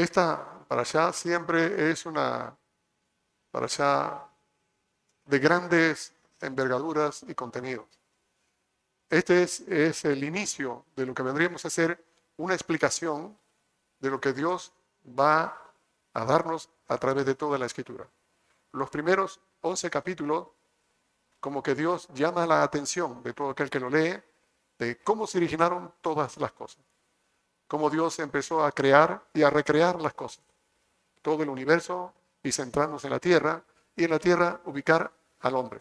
Esta para allá siempre es una para allá de grandes envergaduras y contenidos. Este es, es el inicio de lo que vendríamos a hacer una explicación de lo que Dios va a darnos a través de toda la escritura. Los primeros 11 capítulos, como que Dios llama la atención de todo aquel que lo lee, de cómo se originaron todas las cosas, cómo Dios empezó a crear y a recrear las cosas, todo el universo y centrarnos en la tierra y en la tierra ubicar al hombre.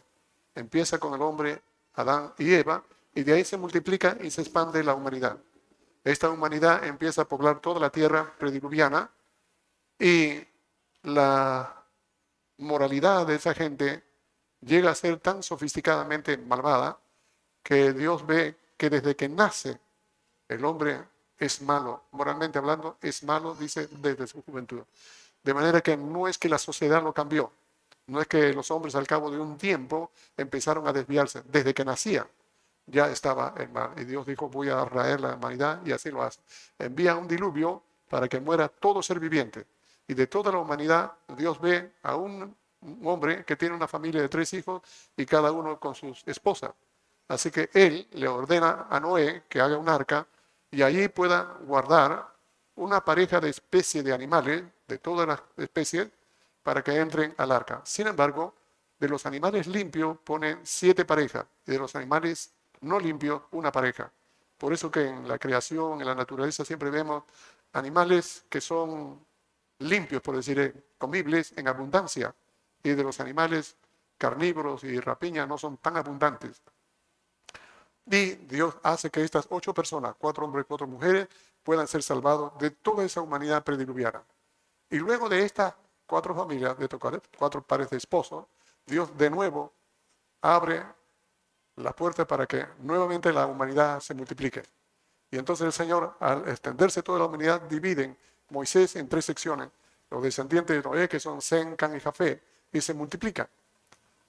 Empieza con el hombre, Adán y Eva, y de ahí se multiplica y se expande la humanidad. Esta humanidad empieza a poblar toda la tierra prediluviana y la moralidad de esa gente llega a ser tan sofisticadamente malvada que Dios ve que desde que nace el hombre es malo, moralmente hablando, es malo, dice, desde su juventud. De manera que no es que la sociedad lo cambió, no es que los hombres al cabo de un tiempo empezaron a desviarse, desde que nacía ya estaba el mal. Y Dios dijo, voy a raer la humanidad y así lo hace. Envía un diluvio para que muera todo ser viviente. Y de toda la humanidad, Dios ve a un, hombre que tiene una familia de tres hijos y cada uno con sus esposas. Así que él le ordena a Noé que haga un arca y allí pueda guardar una pareja de especies de animales, de todas las especies, para que entren al arca. Sin embargo, de los animales limpios ponen siete parejas y de los animales no limpios una pareja. Por eso que en la creación, en la naturaleza, siempre vemos animales que son limpios, por decir, comibles en abundancia, y de los animales carnívoros y rapiña no son tan abundantes. Y Dios hace que estas ocho personas, cuatro hombres y cuatro mujeres, puedan ser salvados de toda esa humanidad prediluviana. Y luego de estas cuatro familias, de cuatro pares de esposos, Dios de nuevo abre la puerta para que nuevamente la humanidad se multiplique. Y entonces el Señor, al extenderse toda la humanidad, divide Moisés en tres secciones, los descendientes de Noé, que son Sem, Can y Jafé, y se multiplican.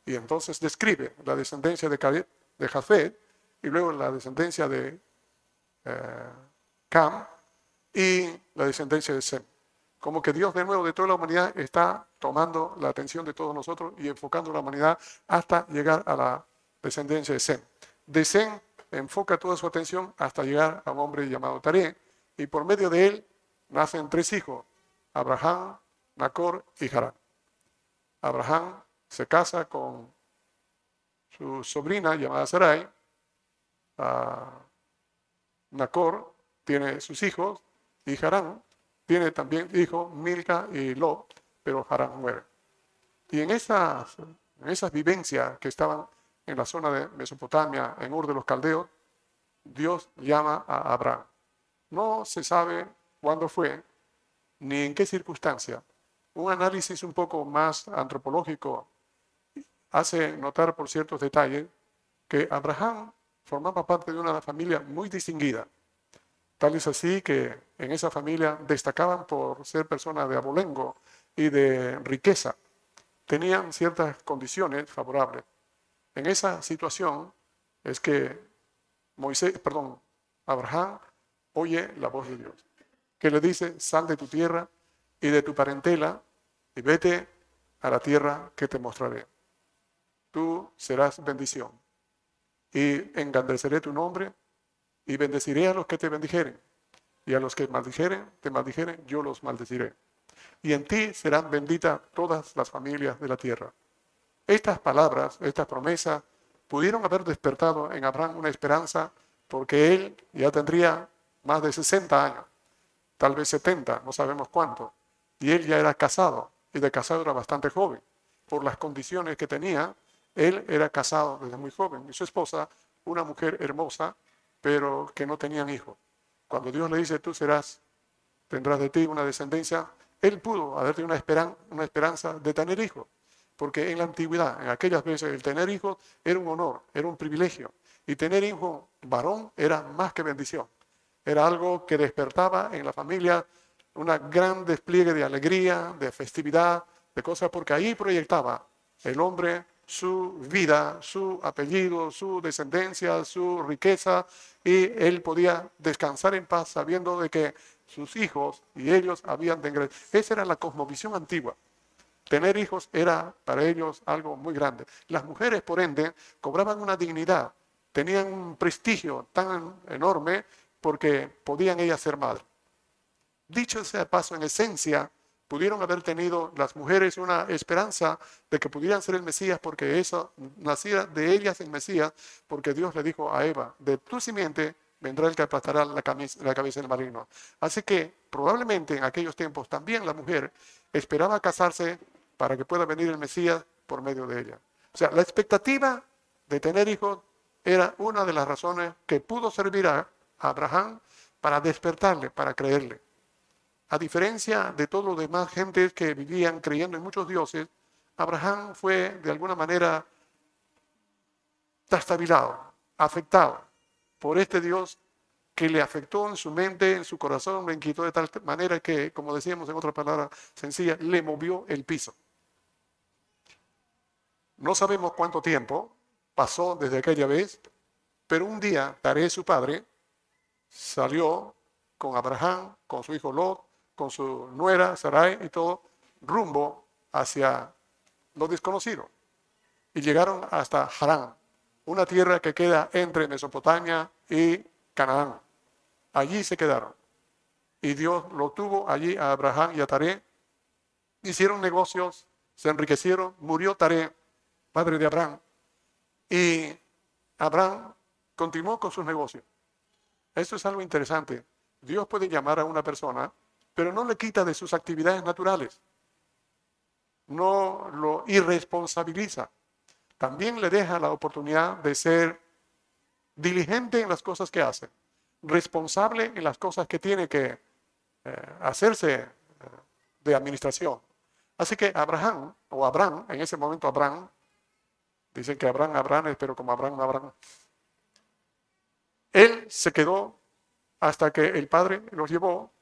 Y entonces describe la descendencia de, de Jafé, y luego la descendencia de eh, Cam y la descendencia de Sem. Como que Dios de nuevo de toda la humanidad está tomando la atención de todos nosotros y enfocando la humanidad hasta llegar a la descendencia de Sem. De Sem enfoca toda su atención hasta llegar a un hombre llamado Taré, y por medio de él nacen tres hijos, Abraham, Nacor y Harán. Abraham se casa con su sobrina llamada Sarai. Nacor tiene sus hijos y Harán tiene también hijos Milca y Lot, pero Harán muere. Y en esas, en esas vivencias que estaban en la zona de Mesopotamia, en Ur de los Caldeos, Dios llama a Abraham. No se sabe cuándo fue, ni en qué circunstancia. Un análisis un poco más antropológico hace notar por ciertos detalles que Abraham formaba parte de una familia muy distinguida. Tal es así que en esa familia destacaban por ser personas de abolengo y de riqueza. Tenían ciertas condiciones favorables. En esa situación es que Moisés, perdón, Abraham oye la voz de Dios, que le dice, sal de tu tierra y de tu parentela y vete a la tierra que te mostraré. Tú serás bendición y engrandeceré tu nombre y bendeciré a los que te bendijeren y a los que maldijeren, te maldijeren, yo los maldeciré. Y en ti serán benditas todas las familias de la tierra. Estas palabras, estas promesas, pudieron haber despertado en Abraham una esperanza porque él ya tendría más de 60 años, tal vez 70, no sabemos cuánto, y él ya era casado, y de casado era bastante joven. Por las condiciones que tenía, él era casado desde muy joven, y su esposa, una mujer hermosa, pero que no tenían hijos. Cuando Dios le dice, tú serás, tendrás de ti una descendencia, él pudo haber tenido una, esperanza de tener hijos porque en la antigüedad, en aquellas veces, el tener hijos era un honor, era un privilegio. Y tener hijo varón era más que bendición. Era algo que despertaba en la familia una gran despliegue de alegría, de festividad, de cosas, porque ahí proyectaba el hombre su vida, su apellido, su descendencia, su riqueza, y él podía descansar en paz sabiendo de que sus hijos y ellos habían de engrandecer. Esa era la cosmovisión antigua. Tener hijos era para ellos algo muy grande. Las mujeres, por ende, cobraban una dignidad, tenían un prestigio tan enorme porque podían ellas ser madres. Dicho ese paso, en esencia, pudieron haber tenido las mujeres una esperanza de que pudieran ser el Mesías porque eso nacía de ellas el Mesías, porque Dios le dijo a Eva, de tu simiente vendrá el que aplastará la, la cabeza del marino. Así que probablemente en aquellos tiempos también la mujer esperaba casarse para que pueda venir el Mesías por medio de ella. O sea, la expectativa de tener hijos era una de las razones que pudo servir a Abraham para despertarle, para creerle. A diferencia de todos los demás gentes que vivían creyendo en muchos dioses, Abraham fue de alguna manera trastabilado, afectado por este Dios que le afectó en su mente, en su corazón, le inquietó de tal manera que, como decíamos en otra palabra sencilla, le movió el piso. No sabemos cuánto tiempo pasó desde aquella vez, pero un día Taré, su padre, salió con Abraham, con su hijo Lot, con su nuera Sarai y todo, rumbo hacia lo desconocido. Y llegaron hasta Harán, una tierra que queda entre Mesopotamia y Canaán. Allí se quedaron. Y Dios lo tuvo allí a Abraham y a Taré. Hicieron negocios, se enriquecieron, murió Taré padre de Abraham. Y Abraham continuó con sus negocios. Esto es algo interesante. Dios puede llamar a una persona, pero no le quita de sus actividades naturales. No lo irresponsabiliza. También le deja la oportunidad de ser diligente en las cosas que hace, responsable en las cosas que tiene que eh, hacerse eh, de administración. Así que Abraham, o Abraham, en ese momento Abraham, Dicen que Abraham, Abraham, pero como Abraham, no Abraham. Él se quedó hasta que el padre los llevó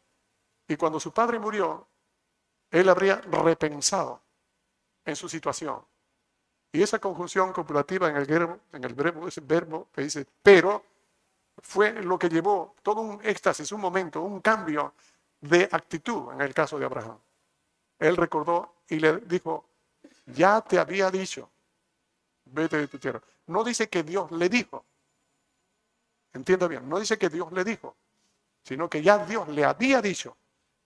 y cuando su padre murió, él habría repensado en su situación. Y esa conjunción copulativa en el verbo, verbo, ese verbo que dice pero, fue lo que llevó todo un éxtasis, un momento, un cambio de actitud en el caso de Abraham. Él recordó y le dijo, ya te había dicho vete de tu tierra. No dice que Dios le dijo. Entienda bien, no dice que Dios le dijo, sino que ya Dios le había dicho.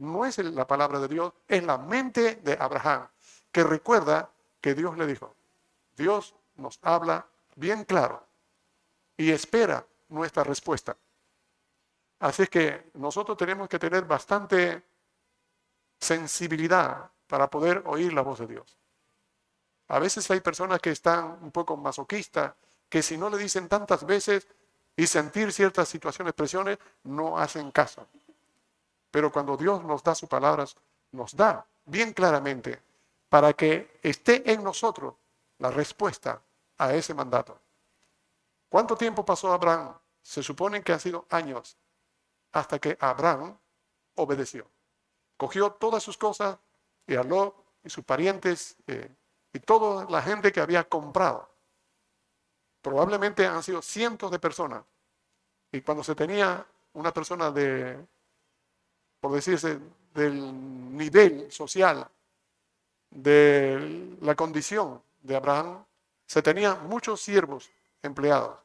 No es la palabra de Dios, es la mente de Abraham, que recuerda que Dios le dijo. Dios nos habla bien claro y espera nuestra respuesta. Así que nosotros tenemos que tener bastante sensibilidad para poder oír la voz de Dios. A veces hay personas que están un poco masoquistas, que si no le dicen tantas veces y sentir ciertas situaciones, presiones, no hacen caso. Pero cuando Dios nos da sus palabras, nos da bien claramente para que esté en nosotros la respuesta a ese mandato. ¿Cuánto tiempo pasó Abraham? Se supone que han sido años hasta que Abraham obedeció. Cogió todas sus cosas y habló y sus parientes eh, y toda la gente que había comprado. Probablemente han sido cientos de personas. Y cuando se tenía una persona de, por decirse, del nivel social, de la condición de Abraham, se tenían muchos siervos empleados.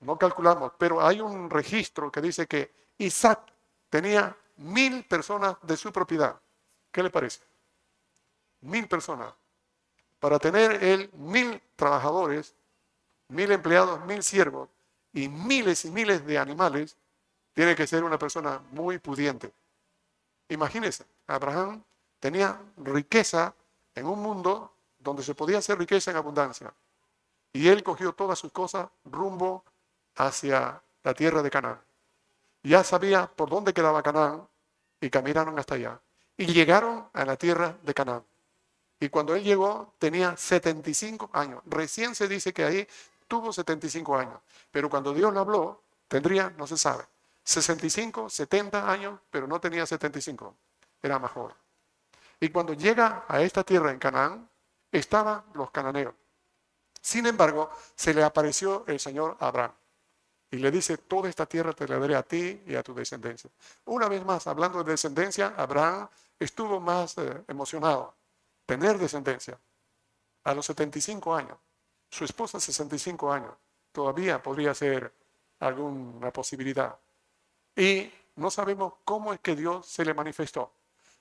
No calculamos, pero hay un registro que dice que Isaac tenía mil personas de su propiedad. ¿Qué le parece? mil personas. Para tener él mil trabajadores, mil empleados, mil siervos y miles y miles de animales, tiene que ser una persona muy pudiente. Imagínense, Abraham tenía riqueza en un mundo donde se podía hacer riqueza en abundancia. Y él cogió todas sus cosas rumbo hacia la tierra de Canaán. Ya sabía por dónde quedaba Canaán y caminaron hasta allá. Y llegaron a la tierra de Canaán. Y cuando él llegó tenía 75 años. Recién se dice que ahí tuvo 75 años. Pero cuando Dios le habló, tendría, no se sabe, 65, 70 años, pero no tenía 75. Era más joven. Y cuando llega a esta tierra en Canaán, estaban los cananeos. Sin embargo, se le apareció el Señor Abraham. y le dice, toda esta tierra te la daré a ti y a tu descendencia. Una vez más, hablando de descendencia, Abraham estuvo más eh, emocionado, tener descendencia. A los 75 años, su esposa 65 años, todavía podría ser alguna posibilidad. Y no sabemos cómo es que Dios se le manifestó.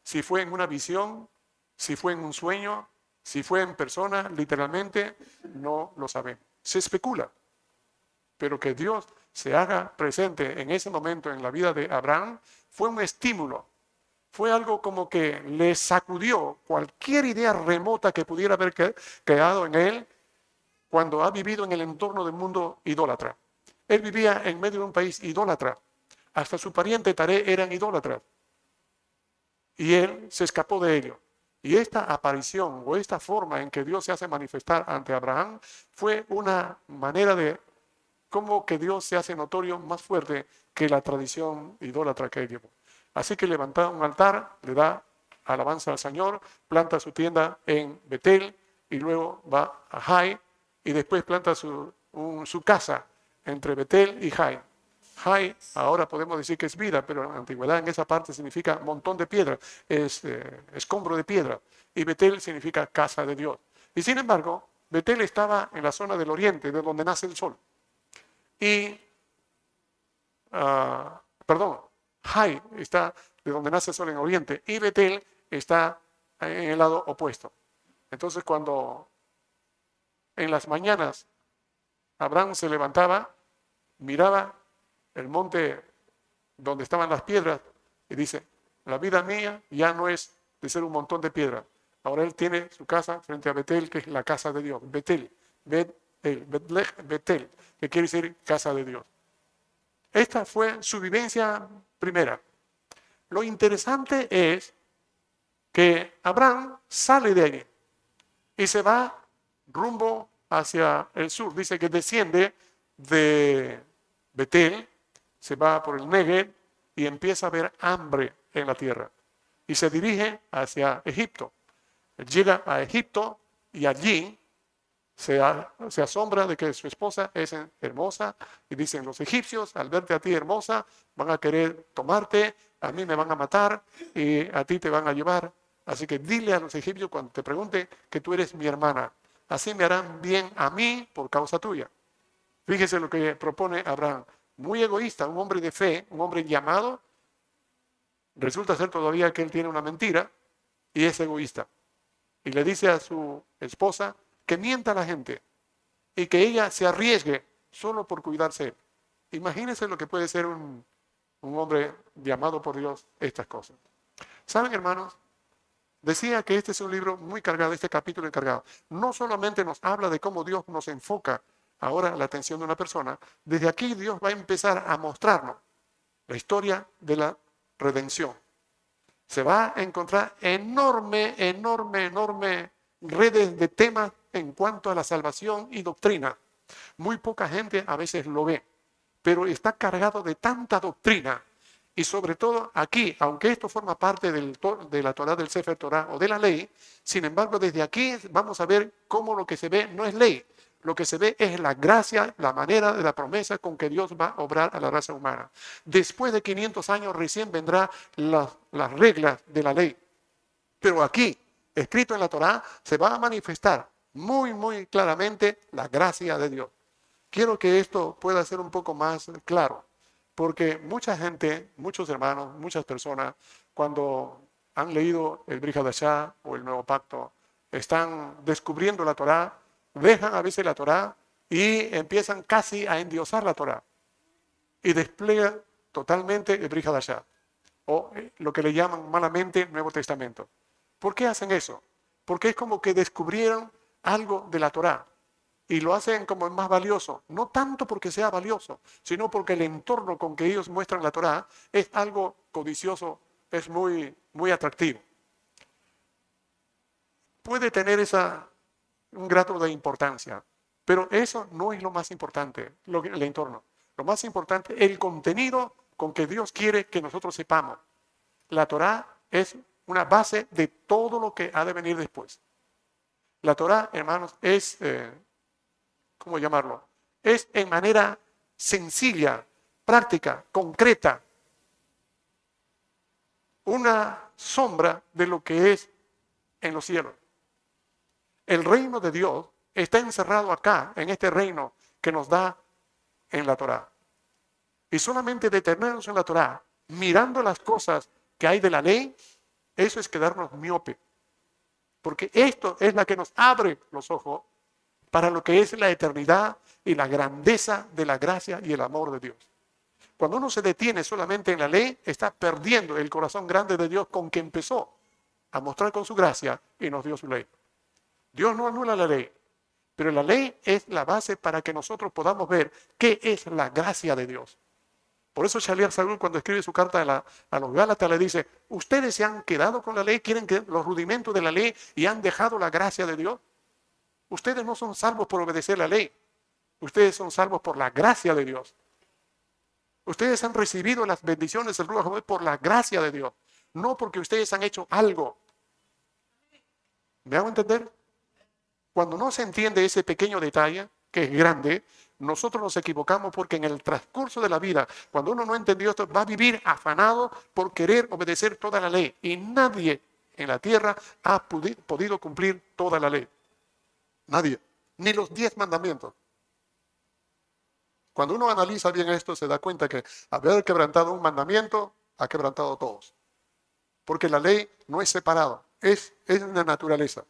Si fue en una visión, si fue en un sueño, si fue en persona, literalmente, no lo sabemos. Se especula, pero que Dios se haga presente en ese momento en la vida de Abraham fue un estímulo, fue algo como que le sacudió cualquier idea remota que pudiera haber quedado en él cuando ha vivido en el entorno del mundo idólatra. Él vivía en medio de un país idólatra. Hasta su pariente Taré eran idólatras. Y él se escapó de ello. Y esta aparición o esta forma en que Dios se hace manifestar ante Abraham fue una manera de cómo que Dios se hace notorio más fuerte que la tradición idólatra que él llevó. Así que levanta un altar, le da alabanza al Señor, planta su tienda en Betel y luego va a Jai y después planta su, su casa entre Betel y Jai. Jai ahora podemos decir que es vida, pero en la antigüedad en esa parte significa montón de piedra, es eh, escombro de piedra. Y Betel significa casa de Dios. Y sin embargo, Betel estaba en la zona del oriente, de donde nace el sol. Y, uh, perdón, Jai está de donde nace el sol en oriente y Betel está en el lado opuesto. Entonces cuando en las mañanas Abraham se levantaba, miraba el monte donde estaban las piedras y dice, la vida mía ya no es de ser un montón de piedras. Ahora él tiene su casa frente a Betel, que es la casa de Dios. Betel, Betel, Betel, que quiere decir casa de Dios. Esta fue su vivencia primera. Lo interesante es que Abraham sale de allí y se va rumbo hacia el sur. Dice que desciende de Betel, se va por el Negev y empieza a haber hambre en la tierra. Y se dirige hacia Egipto. Llega a Egipto y allí se, asombra de que su esposa es hermosa y dicen los egipcios, al verte a ti hermosa, van a querer tomarte, a mí me van a matar y a ti te van a llevar. Así que dile a los egipcios cuando te pregunte que tú eres mi hermana. Así me harán bien a mí por causa tuya. Fíjese lo que propone Abraham. Muy egoísta, un hombre de fe, un hombre llamado. Resulta ser todavía que él tiene una mentira y es egoísta. Y le dice a su esposa, que mienta a la gente y que ella se arriesgue solo por cuidarse. Imagínense lo que puede ser un, un hombre llamado por Dios estas cosas. ¿Saben, hermanos? Decía que este es un libro muy cargado, este capítulo encargado. No solamente nos habla de cómo Dios nos enfoca ahora la atención de una persona, desde aquí Dios va a empezar a mostrarnos la historia de la redención. Se va a encontrar enorme, enorme, enorme redes de temas en cuanto a la salvación y doctrina. Muy poca gente a veces lo ve, pero está cargado de tanta doctrina. Y sobre todo aquí, aunque esto forma parte de la Torah del Sefer Torah o de la ley, sin embargo, desde aquí vamos a ver cómo lo que se ve no es ley, lo que se ve es la gracia, la manera de la promesa con que Dios va a obrar a la raza humana. Después de 500 años recién vendrán las, las reglas de la ley. Pero aquí, escrito en la Torah, se va a manifestar muy, muy claramente la gracia de Dios. Quiero que esto pueda ser un poco más claro, porque mucha gente, muchos hermanos, muchas personas, cuando han leído el Brihadashah o el Nuevo Pacto, están descubriendo la Torah, dejan a veces la Torah y empiezan casi a endiosar la Torah y despliegan totalmente el Brihadashah o eh, lo que le llaman malamente Nuevo Testamento. ¿Por qué hacen eso? Porque es como que descubrieron algo de la Torá y lo hacen como más valioso, no tanto porque sea valioso, sino porque el entorno con que ellos muestran la Torá es algo codicioso, es muy, muy atractivo. Puede tener esa, un grado de importancia, pero eso no es lo más importante, lo, el entorno. Lo más importante, el contenido con que Dios quiere que nosotros sepamos. La Torá es una base de todo lo que ha de venir después. La Torah, hermanos, es, eh, ¿cómo llamarlo? Es en manera sencilla, práctica, concreta. Una sombra de lo que es en los cielos. El reino de Dios está encerrado acá, en este reino que nos da en la Torá. Y solamente detenernos en la Torá, mirando las cosas que hay de la ley, eso es quedarnos miope. Porque esto es la que nos abre los ojos para lo que es la eternidad y la grandeza de la gracia y el amor de Dios. Cuando uno se detiene solamente en la ley, está perdiendo el corazón grande de Dios con que empezó a mostrar con su gracia y nos dio su ley. Dios no anula la ley, pero la ley es la base para que nosotros podamos ver qué es la gracia de Dios. Por eso Shaliar Saúl cuando escribe su carta a, los Gálatas le dice, ustedes se han quedado con la ley, quieren que los rudimentos de la ley y han dejado la gracia de Dios. Ustedes no son salvos por obedecer la ley, ustedes son salvos por la gracia de Dios. Ustedes han recibido las bendiciones del Ruach por la gracia de Dios, no porque ustedes han hecho algo. ¿Me hago entender? Cuando no se entiende ese pequeño detalle, que es grande, nosotros nos equivocamos porque en el transcurso de la vida, cuando uno no entendió esto, va a vivir afanado por querer obedecer toda la ley. Y nadie en la tierra ha podido cumplir toda la ley. Nadie. Ni los diez mandamientos. Cuando uno analiza bien esto, se da cuenta que haber quebrantado un mandamiento, ha quebrantado todos. Porque la ley no es separada, es, es una naturaleza.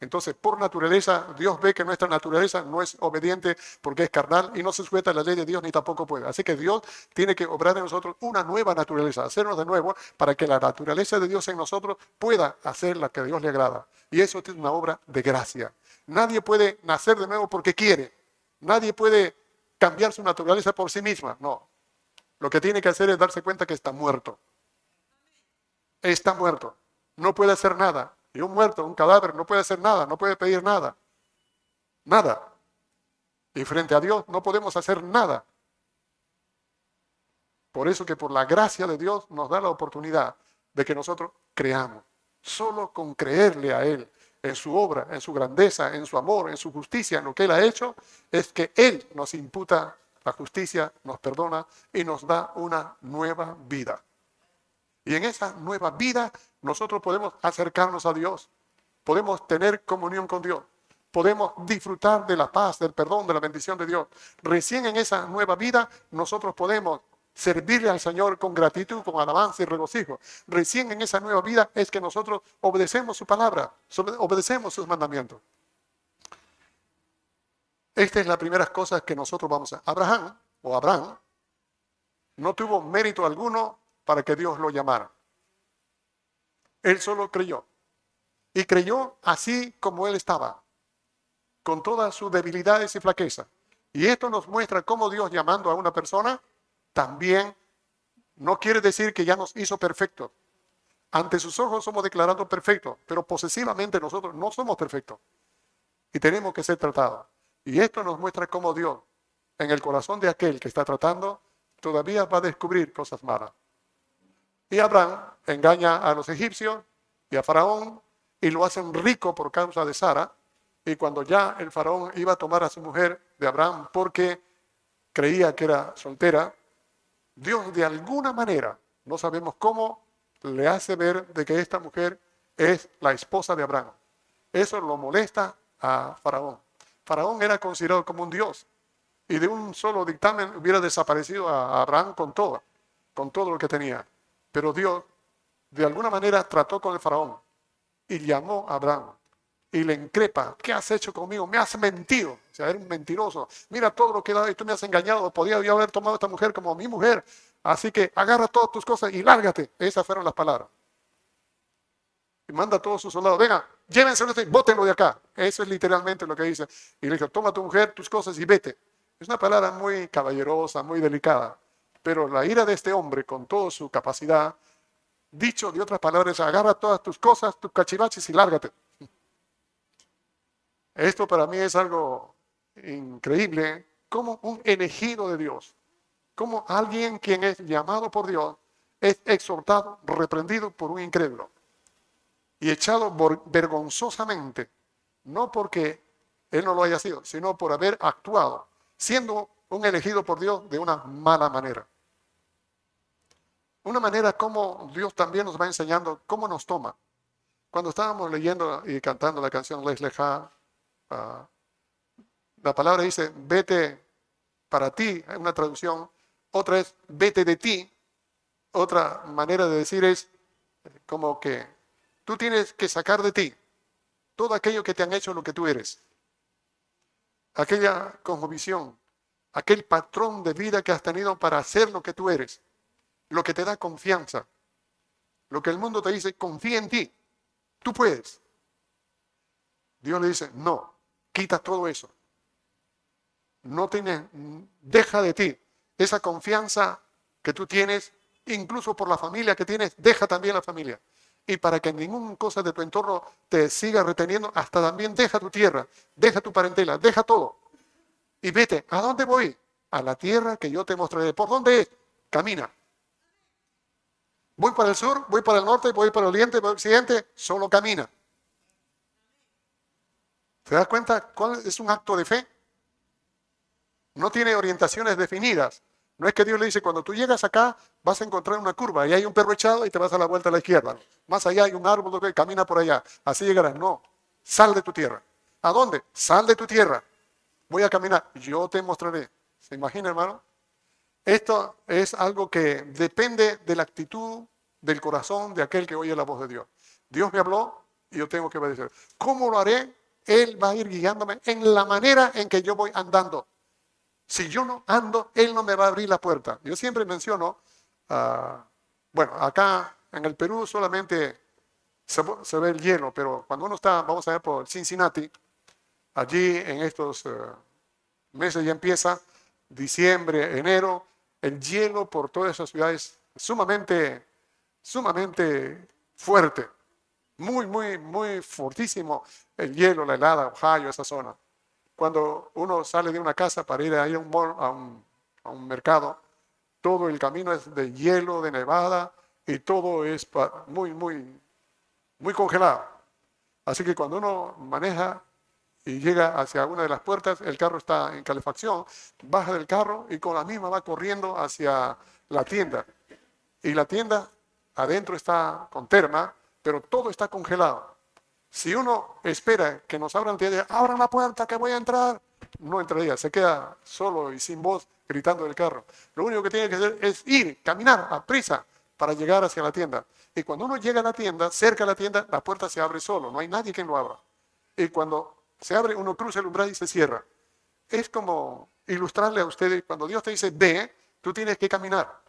Entonces, por naturaleza, Dios ve que nuestra naturaleza no es obediente porque es carnal y no se sujeta a la ley de Dios ni tampoco puede. Así que Dios tiene que obrar en nosotros una nueva naturaleza, hacernos de nuevo para que la naturaleza de Dios en nosotros pueda hacer la que a Dios le agrada. Y eso es una obra de gracia. Nadie puede nacer de nuevo porque quiere. Nadie puede cambiar su naturaleza por sí misma. No. Lo que tiene que hacer es darse cuenta que está muerto. Está muerto. No puede hacer nada. Y un muerto, un cadáver, no puede hacer nada, no puede pedir nada. Nada. Y frente a Dios no podemos hacer nada. Por eso que por la gracia de Dios nos da la oportunidad de que nosotros creamos. Solo con creerle a Él en su obra, en su grandeza, en su amor, en su justicia, en lo que Él ha hecho, es que Él nos imputa la justicia, nos perdona y nos da una nueva vida. Y en esa nueva vida nosotros podemos acercarnos a Dios, podemos tener comunión con Dios, podemos disfrutar de la paz, del perdón, de la bendición de Dios. Recién en esa nueva vida nosotros podemos servirle al Señor con gratitud, con alabanza y regocijo. Recién en esa nueva vida es que nosotros obedecemos su palabra, obedecemos sus mandamientos. Esta es la primera cosa que nosotros vamos a... Abraham o Abraham no tuvo mérito alguno para que Dios lo llamara. Él solo creyó. Y creyó así como él estaba, con todas sus debilidades y flaquezas. Y esto nos muestra cómo Dios llamando a una persona también no quiere decir que ya nos hizo perfectos. Ante sus ojos somos declarados perfectos, pero posesivamente nosotros no somos perfectos. Y tenemos que ser tratados. Y esto nos muestra cómo Dios, en el corazón de aquel que está tratando, todavía va a descubrir cosas malas. Y Abraham engaña a los egipcios y a Faraón y lo hacen rico por causa de Sara. Y cuando ya el faraón iba a tomar a su mujer de Abraham porque creía que era soltera, Dios de alguna manera, no sabemos cómo, le hace ver de que esta mujer es la esposa de Abraham. Eso lo molesta a Faraón. Faraón era considerado como un dios y de un solo dictamen hubiera desaparecido a Abraham con todo, con todo lo que tenía. Pero Dios de alguna manera trató con el faraón y llamó a Abraham y le increpa, ¿qué has hecho conmigo? Me has mentido, o sea, eres un mentiroso. Mira todo lo que he dado y tú me has engañado. Podía yo haber tomado a esta mujer como mi mujer. Así que agarra todas tus cosas y lárgate. Esas fueron las palabras. Y manda a todos sus soldados, venga, llévenselo y bótenlo de acá. Eso es literalmente lo que dice. Y le dijo, toma tu mujer, tus cosas y vete. Es una palabra muy caballerosa, muy delicada. Pero la ira de este hombre, con toda su capacidad, dicho de otras palabras, agarra todas tus cosas, tus cachivaches y lárgate. Esto para mí es algo increíble, como un elegido de Dios, como alguien quien es llamado por Dios, es exhortado, reprendido por un incrédulo y echado vergonzosamente, no porque él no lo haya sido, sino por haber actuado, siendo un elegido por Dios de una mala manera. Una manera como Dios también nos va enseñando cómo nos toma. Cuando estábamos leyendo y cantando la canción Les Leja, ah, la palabra dice, vete para ti, hay una traducción, otra es, vete de ti. Otra manera de decir es como que tú tienes que sacar de ti todo aquello que te han hecho lo que tú eres. Aquella cosmovisión, aquel patrón de vida que has tenido para hacer lo que tú eres, lo que te da confianza, lo que el mundo te dice, confía en ti, tú puedes. Dios le dice, no, quita todo eso. No tienes, deja de ti esa confianza que tú tienes, incluso por la familia que tienes, deja también la familia. Y para que ninguna cosa de tu entorno te siga reteniendo, hasta también deja tu tierra, deja tu parentela, deja todo. Y vete, ¿a dónde voy? A la tierra que yo te mostraré. ¿Por dónde es? Camina. Voy para el sur, voy para el norte, voy para el oriente, para el occidente, solo camina. ¿Te das cuenta cuál es un acto de fe? No tiene orientaciones definidas. No es que Dios le dice, cuando tú llegas acá, vas a encontrar una curva y hay un perro echado y te vas a la vuelta a la izquierda. Más allá hay un árbol que camina por allá. Así llegarás. No, sal de tu tierra. ¿A dónde? Sal de tu tierra. Voy a caminar. Yo te mostraré. ¿Se imagina, hermano? Esto es algo que depende de la actitud del corazón de aquel que oye la voz de Dios. Dios me habló y yo tengo que obedecer. ¿Cómo lo haré? Él va a ir guiándome en la manera en que yo voy andando. Si yo no ando, Él no me va a abrir la puerta. Yo siempre menciono, ah, bueno, acá en el Perú solamente se, ve el hielo, pero cuando uno está, vamos a ver por Cincinnati, allí en estos eh, meses ya empieza, diciembre, enero, el hielo por todas esas ciudades sumamente, sumamente fuerte, muy, muy, muy fortísimo el hielo, la helada, Ohio, esa zona cuando uno sale de una casa para ir a, ir a, un, a, un, mercado, todo el camino es de hielo, de nevada y todo es muy, muy, muy congelado. Así que cuando uno maneja y llega hacia una de las puertas, el carro está en calefacción, baja del carro y con la misma va corriendo hacia la tienda. Y la tienda adentro está con terma, pero todo está congelado. Si uno espera que nos abran, tienda, abran la puerta que voy a entrar, no entraría, se queda solo y sin voz gritando del carro. Lo único que tiene que hacer es ir, caminar a prisa para llegar hacia la tienda. Y cuando uno llega a la tienda, cerca de la tienda, la puerta se abre solo, no hay nadie que lo abra. Y cuando se abre, uno cruza el umbral y se cierra. Es como ilustrarle a ustedes, cuando Dios te dice ve, tú tienes que caminar.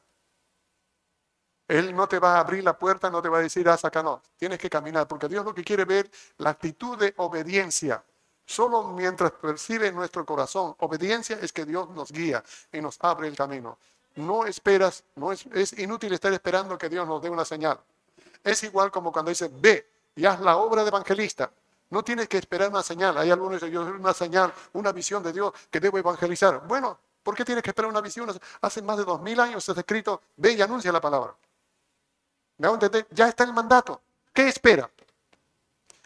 Él no te va a abrir la puerta, no te va a decir, haz acá, no. Tienes que caminar, porque Dios lo que quiere ver, la actitud de obediencia. Solo mientras percibe en nuestro corazón obediencia es que Dios nos guía y nos abre el camino. No esperas, no es, es inútil estar esperando que Dios nos dé una señal. Es igual como cuando dice, ve y haz la obra de evangelista. No tienes que esperar una señal. Hay algunos que dicen, una señal, una visión de Dios que debo evangelizar. Bueno, ¿por qué tienes que esperar una visión? Hace más de dos mil años está escrito, ve y anuncia la palabra. ¿Me entender? Ya está el mandato. ¿Qué espera?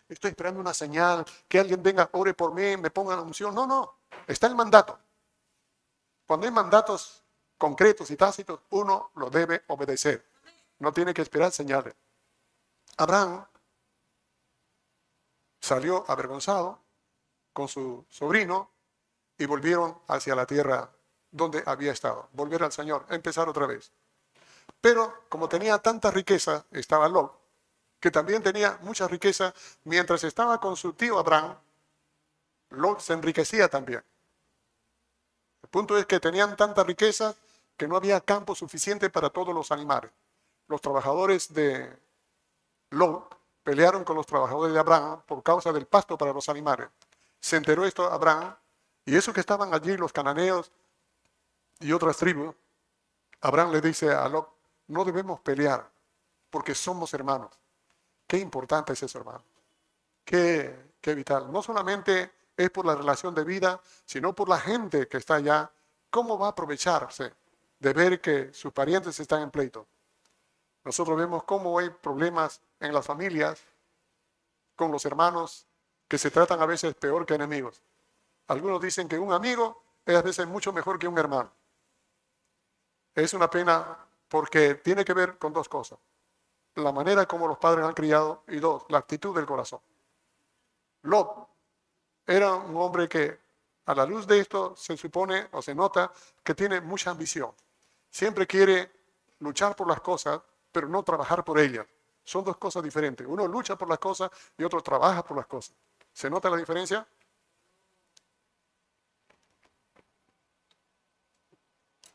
Estoy esperando una señal, que alguien venga, ore por mí, me ponga la unción. No, no, está el mandato. Cuando hay mandatos concretos y tácitos, uno lo debe obedecer. No tiene que esperar señales. Abraham salió avergonzado con su sobrino y volvieron hacia la tierra donde había estado. Volver al Señor, empezar otra vez. Pero como tenía tanta riqueza, estaba Lot, que también tenía mucha riqueza, mientras estaba con su tío Abraham, Lot se enriquecía también. El punto es que tenían tanta riqueza que no había campo suficiente para todos los animales. Los trabajadores de Lot pelearon con los trabajadores de Abraham por causa del pasto para los animales. Se enteró esto Abraham y eso que estaban allí los cananeos y otras tribus, Abraham le dice a Lot, no debemos pelear porque somos hermanos. Qué importante es eso, hermano. Qué, qué vital. No solamente es por la relación de vida, sino por la gente que está allá. ¿Cómo va a aprovecharse de ver que sus parientes están en pleito? Nosotros vemos cómo hay problemas en las familias con los hermanos que se tratan a veces peor que enemigos. Algunos dicen que un amigo es a veces mucho mejor que un hermano. Es una pena porque tiene que ver con dos cosas. La manera como los padres han criado y dos, la actitud del corazón. Lot era un hombre que a la luz de esto se supone o se nota que tiene mucha ambición. Siempre quiere luchar por las cosas, pero no trabajar por ellas. Son dos cosas diferentes. Uno lucha por las cosas y otro trabaja por las cosas. ¿Se nota la diferencia?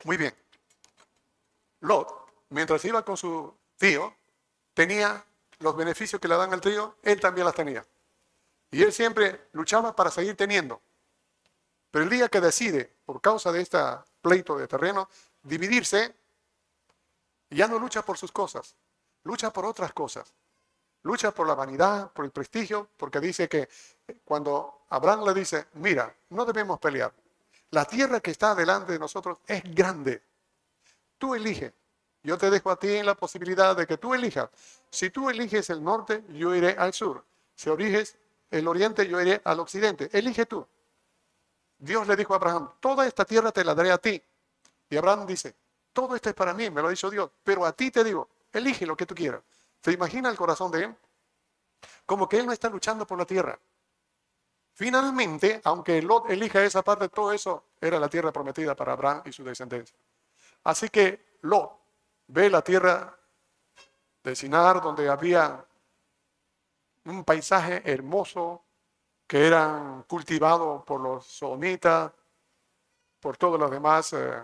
Muy bien. Lot, mientras iba con su tío, tenía los beneficios que le dan al tío, él también las tenía. Y él siempre luchaba para seguir teniendo. Pero el día que decide, por causa de este pleito de terreno, dividirse, ya no lucha por sus cosas, lucha por otras cosas. Lucha por la vanidad, por el prestigio, porque dice que cuando Abraham le dice, mira, no debemos pelear. La tierra que está delante de nosotros es grande. Tú eliges. Yo te dejo a ti la posibilidad de que tú elijas. Si tú eliges el norte, yo iré al sur. Si eliges el oriente, yo iré al occidente. Elige tú. Dios le dijo a Abraham, toda esta tierra te la daré a ti. Y Abraham dice, todo esto es para mí, me lo ha dicho Dios, pero a ti te digo, elige lo que tú quieras. ¿Se imagina el corazón de él? Como que él no está luchando por la tierra. Finalmente, aunque Lot elija esa parte, todo eso era la tierra prometida para Abraham y su descendencia. Así que Lot ve la tierra de Sinar, donde había un paisaje hermoso que eran cultivados por los somitas, por todos los demás eh,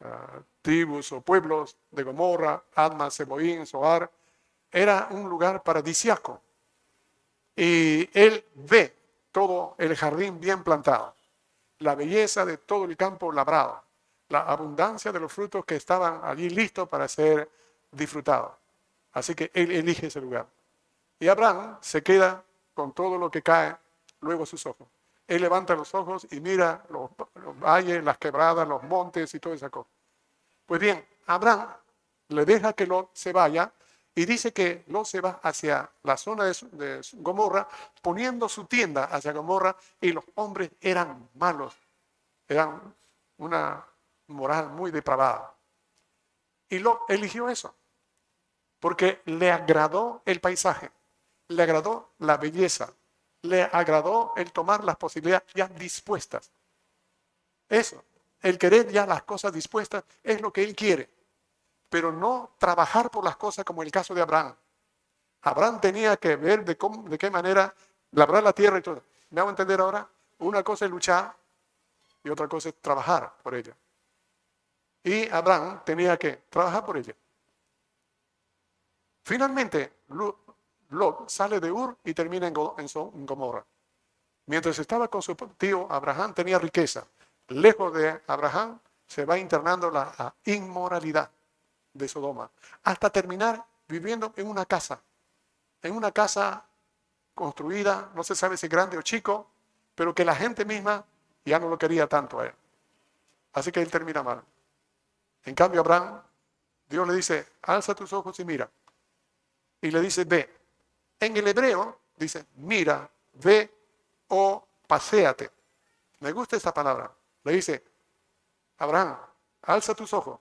eh, tribus o pueblos de Gomorra, Adma, Seboín, Zoar. Era un lugar paradisiaco. Y él ve todo el jardín bien plantado, la belleza de todo el campo labrado la abundancia de los frutos que estaban allí listos para ser disfrutados. Así que él elige ese lugar. Y Abraham se queda con todo lo que cae luego a sus ojos. Él levanta los ojos y mira los, valles, las quebradas, los montes y toda esa cosa. Pues bien, Abraham le deja que Lot se vaya y dice que Lot se va hacia la zona de, Gomorra, poniendo su tienda hacia Gomorra y los hombres eran malos, eran una moral muy depravada. Y lo eligió eso, porque le agradó el paisaje, le agradó la belleza, le agradó el tomar las posibilidades ya dispuestas. Eso, el querer ya las cosas dispuestas es lo que él quiere, pero no trabajar por las cosas como el caso de Abraham. Abraham tenía que ver de, de qué manera labrar la tierra y todo. ¿Me hago entender ahora? Una cosa es luchar y otra cosa es trabajar por ella. Y Abraham tenía que trabajar por ella. Finalmente, Lot sale de Ur y termina en Gomorra. Mientras estaba con su tío, Abraham tenía riqueza. Lejos de Abraham se va internando la inmoralidad de Sodoma, hasta terminar viviendo en una casa, en una casa construida, no se sabe si grande o chico, pero que la gente misma ya no lo quería tanto a él. Así que él termina mal. En cambio, Abraham, Dios le dice, alza tus ojos y mira. Y le dice, ve. En el hebreo dice, mira, ve o paséate. Me gusta esta palabra. Le dice, Abraham, alza tus ojos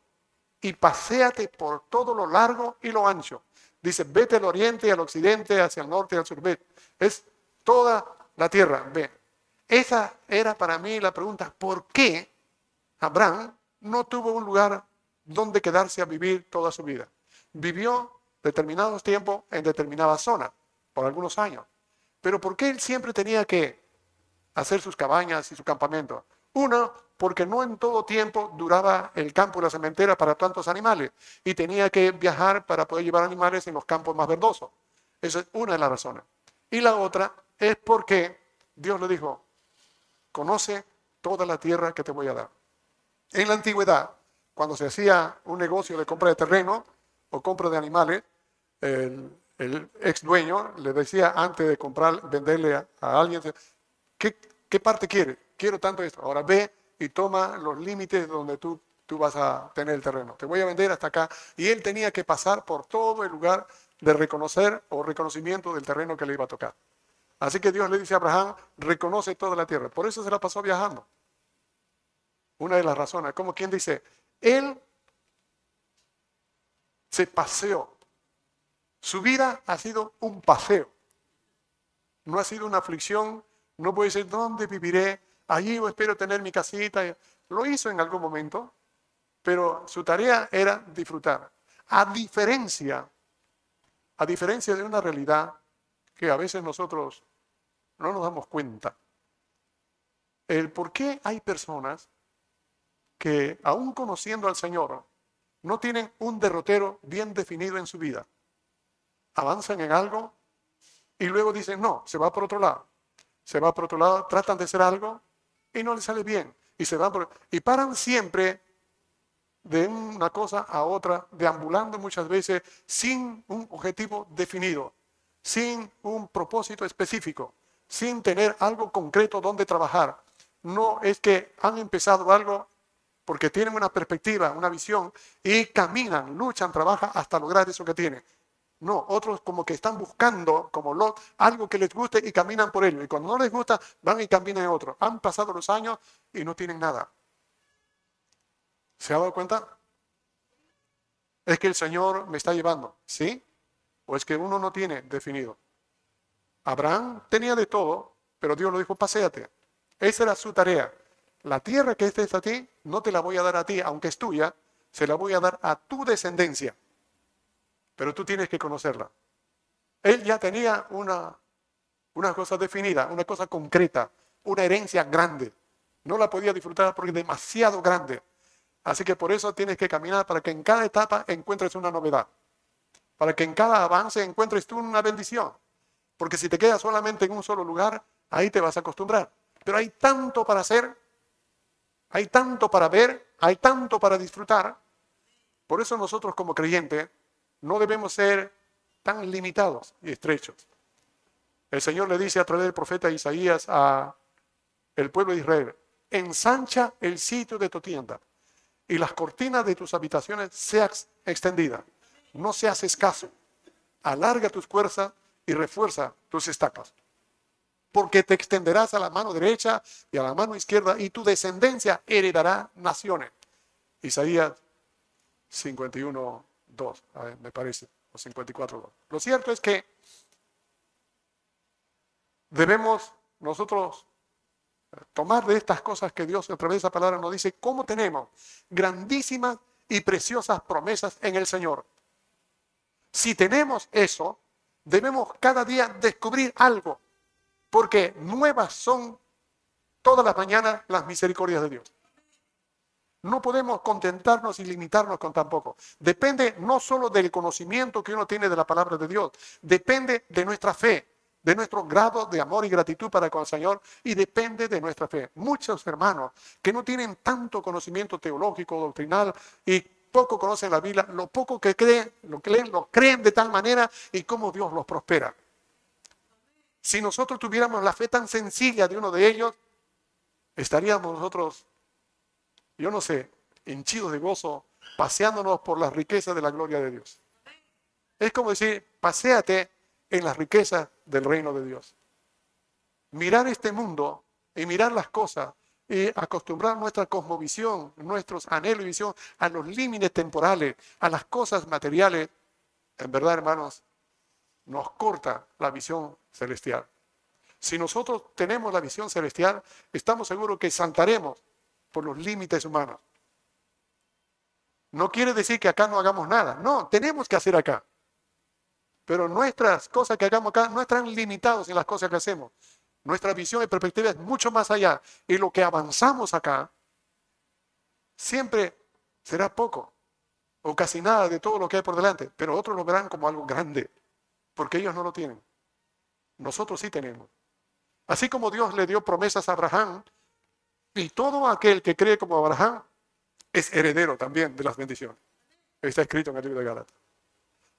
y paséate por todo lo largo y lo ancho. Dice, vete al oriente al occidente, hacia el norte y al sur. Es toda la tierra, ve. Esa era para mí la pregunta, ¿por qué Abraham no tuvo un lugar donde quedarse a vivir toda su vida. Vivió determinados tiempos en determinada zona, por algunos años. Pero ¿por qué él siempre tenía que hacer sus cabañas y su campamento? Uno, porque no en todo tiempo duraba el campo y la cementera para tantos animales y tenía que viajar para poder llevar animales en los campos más verdosos. Esa es una de las razones. Y la otra es porque Dios le dijo, conoce toda la tierra que te voy a dar. En la antigüedad, cuando se hacía un negocio de compra de terreno o compra de animales, el, ex dueño le decía antes de comprar, venderle a, alguien, ¿qué, ¿qué, parte quiere? Quiero tanto esto. Ahora ve y toma los límites donde tú, tú vas a tener el terreno. Te voy a vender hasta acá. Y él tenía que pasar por todo el lugar de reconocer o reconocimiento del terreno que le iba a tocar. Así que Dios le dice a Abraham, reconoce toda la tierra. Por eso se la pasó viajando. Una de las razones, como quien dice, él se paseó. Su vida ha sido un paseo. No ha sido una aflicción. No puede decir, ¿dónde viviré? Allí o espero tener mi casita. Lo hizo en algún momento, pero su tarea era disfrutar. A diferencia, a diferencia de una realidad que a veces nosotros no nos damos cuenta. El por qué hay personas que, aún conociendo al Señor, no tienen un derrotero bien definido en su vida. Avanzan en algo y luego dicen, no, se va por otro lado. Se va por otro lado, tratan de hacer algo y no les sale bien. Y se van por... Y paran siempre de una cosa a otra, deambulando muchas veces sin un objetivo definido, sin un propósito específico, sin tener algo concreto donde trabajar. No es que han empezado algo porque tienen una perspectiva, una visión y caminan, luchan, trabajan hasta lograr eso que tienen. No, otros como que están buscando, como Lot, algo que les guste y caminan por ello. Y cuando no les gusta, van y caminan en otro. Han pasado los años y no tienen nada. ¿Se ha dado cuenta? Es que el Señor me está llevando, ¿sí? O es que uno no tiene definido. Abraham tenía de todo, pero Dios lo dijo, paséate. Esa era su tarea. La tierra que estés a ti, no te la voy a dar a ti, aunque es tuya, se la voy a dar a tu descendencia. Pero tú tienes que conocerla. Él ya tenía una, una cosa definida, una cosa concreta, una herencia grande. No la podía disfrutar porque es demasiado grande. Así que por eso tienes que caminar para que en cada etapa encuentres una novedad. Para que en cada avance encuentres tú una bendición. Porque si te quedas solamente en un solo lugar, ahí te vas a acostumbrar. Pero hay tanto para hacer, hay tanto para ver, hay tanto para disfrutar. Por eso nosotros como creyentes no debemos ser tan limitados y estrechos. El Señor le dice a través del profeta Isaías a el pueblo de Israel, ensancha el sitio de tu tienda y las cortinas de tus habitaciones sean extendidas. No seas escaso. Alarga tus fuerzas y refuerza tus estacas. Porque te extenderás a la mano derecha y a la mano izquierda y tu descendencia heredará naciones. Isaías 51, 2, me parece, o 54, 2. Lo cierto es que debemos nosotros tomar de estas cosas que Dios a través de esa palabra nos dice, cómo tenemos grandísimas y preciosas promesas en el Señor. Si tenemos eso, debemos cada día descubrir algo, porque nuevas son todas las mañanas las misericordias de Dios. No podemos contentarnos y limitarnos con tan poco. Depende no solo del conocimiento que uno tiene de la palabra de Dios, depende de nuestra fe de nuestro grado de amor y gratitud para con el Señor y depende de nuestra fe. Muchos hermanos que no tienen tanto conocimiento teológico, doctrinal y poco conocen la Biblia, lo poco que creen, lo leen, lo creen de tal manera y cómo Dios los prospera. Si nosotros tuviéramos la fe tan sencilla de uno de ellos, estaríamos nosotros, yo no sé, henchidos de gozo, paseándonos por las riquezas de la gloria de Dios. Es como decir, paséate en las riquezas del reino de Dios. Mirar este mundo y mirar las cosas y acostumbrar nuestra cosmovisión, nuestros anhelos y visión a los límites temporales, a las cosas materiales, en verdad, hermanos, nos corta la visión celestial. Si nosotros tenemos la visión celestial, estamos seguros que saltaremos por los límites humanos. No quiere decir que acá no hagamos nada. No, tenemos que hacer acá. Pero nuestras cosas que hagamos acá no están limitados en las cosas que hacemos. Nuestra visión y perspectiva es mucho más allá. Y lo que avanzamos acá siempre será poco o casi nada de todo lo que hay por delante. Pero otros lo verán como algo grande, porque ellos no lo tienen. Nosotros sí tenemos. Así como Dios le dio promesas a Abraham, y todo aquel que cree como Abraham es heredero también de las bendiciones. Está escrito en el libro de Gálatas.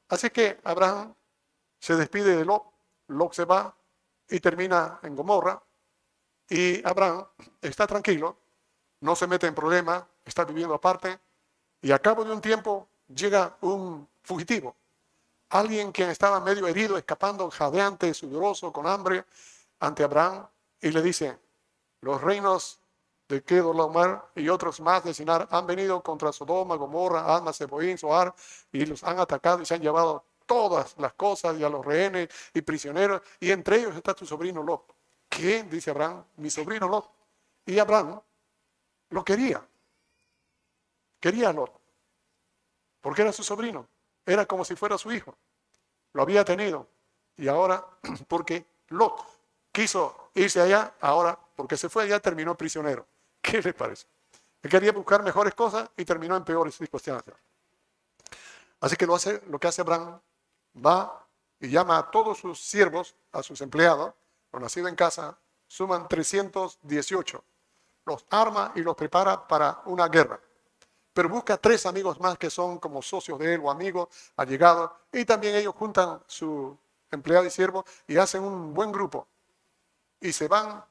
Así que Abraham se despide de Lot, Lot se va y termina en Gomorra. Y Abraham está tranquilo, no se mete en problemas, está viviendo aparte. Y a cabo de un tiempo llega un fugitivo, alguien que estaba medio herido, escapando, jadeante, sudoroso, con hambre, ante Abraham, y le dice, los reinos de Kedorlaomer y otros más de Sinar han venido contra Sodoma, Gomorra, Alma, Seboín, Soar y los han atacado y se han llevado todas las cosas y a los rehenes y prisioneros y entre ellos está tu sobrino Lot. ¿Qué? Dice Abraham, mi sobrino Lot. Y Abraham lo quería. Quería Lot. Porque era su sobrino. Era como si fuera su hijo. Lo había tenido. Y ahora, porque Lot quiso irse allá, ahora, porque se fue allá, terminó prisionero. ¿Qué le parece? Quería buscar mejores cosas y terminó en peores circunstancias. Así que lo, hace, lo que hace Abraham, va y llama a todos sus siervos, a sus empleados, los nacidos en casa, suman 318. Los arma y los prepara para una guerra. Pero busca tres amigos más que son como socios de él o amigos, allegados, y también ellos juntan su empleado y siervo y hacen un buen grupo. Y se van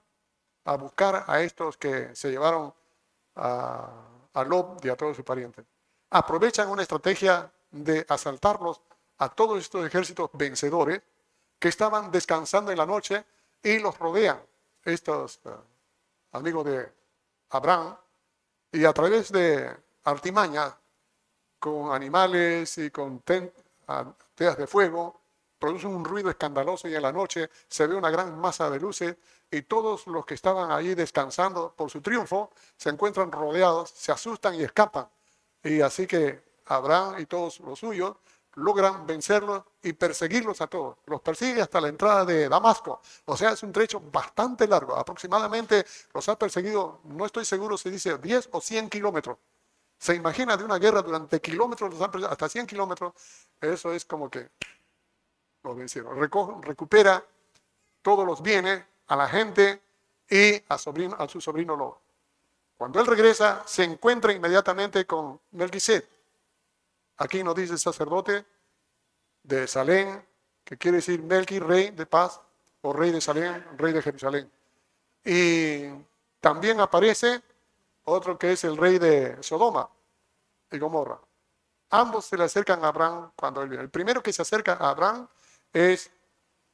a buscar a estos que se llevaron a, a Lob y a todos sus parientes. Aprovechan una estrategia de asaltarlos a todos estos ejércitos vencedores que estaban descansando en la noche y los rodean estos eh, amigos de Abraham y a través de artimañas con animales y con teas de fuego producen un ruido escandaloso y en la noche se ve una gran masa de luces y todos los que estaban allí descansando por su triunfo se encuentran rodeados, se asustan y escapan. Y así que Abraham y todos los suyos logran vencerlos y perseguirlos a todos. Los persigue hasta la entrada de Damasco. O sea, es un trecho bastante largo. Aproximadamente los ha perseguido, no estoy seguro si dice 10 o 100 kilómetros. Se imagina de una guerra durante kilómetros, hasta 100 kilómetros. Eso es como que los vencieron. recupera todos los bienes a la gente y a, su sobrino Lobo. Cuando él regresa, se encuentra inmediatamente con Melquisedec. Aquí nos dice el sacerdote de Salén, que quiere decir Melqui, rey de paz, o rey de Salén, rey de Jerusalén. Y también aparece otro que es el rey de Sodoma y Gomorra. Ambos se le acercan a Abraham cuando él viene. El primero que se acerca a Abraham es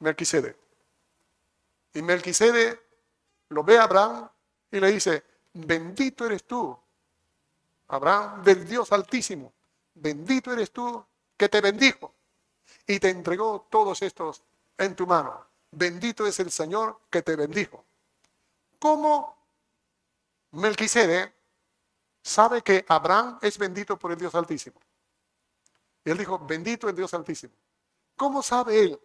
Melquisede. Y Melquisede lo ve a Abraham y le dice, bendito eres tú, Abraham, del Dios altísimo, bendito eres tú que te bendijo y te entregó todos estos en tu mano. Bendito es el Señor que te bendijo. ¿Cómo Melquisede sabe que Abraham es bendito por el Dios Altísimo? Y él dijo, bendito el Dios Altísimo. ¿Cómo sabe él,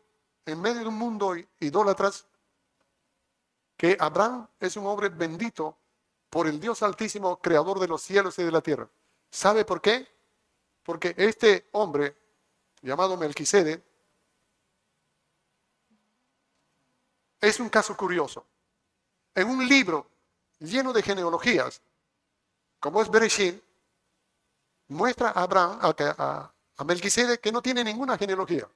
en medio de un mundo idólatras, que Abraham es un hombre bendito por el Dios Altísimo, creador de los cielos y de la tierra? ¿Sabe por qué? Porque este hombre, llamado Melquisede, es un caso curioso. En un libro lleno de genealogías, como es Bereshit, muestra a Abraham, a, a Melquisede, que no tiene ninguna genealogía.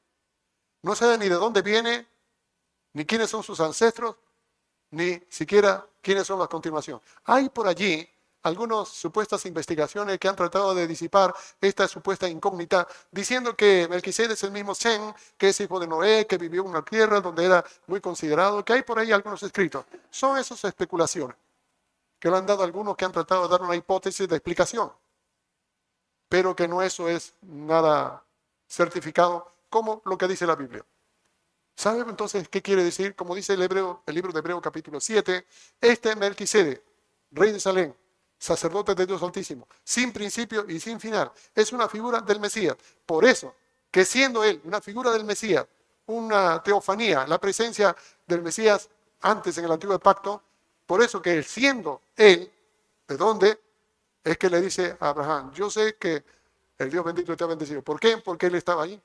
No sabe ni de dónde viene, ni quiénes son sus ancestros, ni siquiera quiénes son las continuaciones. Hay por allí algunas supuestas investigaciones que han tratado de disipar esta supuesta incógnita, diciendo que Melquisede es el mismo Sem, que es hijo de Noé, que vivió en una tierra donde era muy considerado, que hay por ahí algunos escritos. Son esas especulaciones que le han dado algunos que han tratado de dar una hipótesis de explicación, pero que no eso es nada certificado como lo que dice la Biblia. ¿Sabe entonces qué quiere decir? Como dice el, Hebreo, el libro de Hebreo capítulo 7, este Melquisede, rey de Salem, sacerdote de Dios Altísimo, sin principio y sin final. Es una figura del Mesías. Por eso, que siendo él una figura del Mesías, una teofanía, la presencia del Mesías antes en el antiguo pacto, por eso que siendo él, ¿de dónde? Es que le dice a Abraham, yo sé que el Dios bendito te ha bendecido. ¿Por qué? Porque él estaba ahí,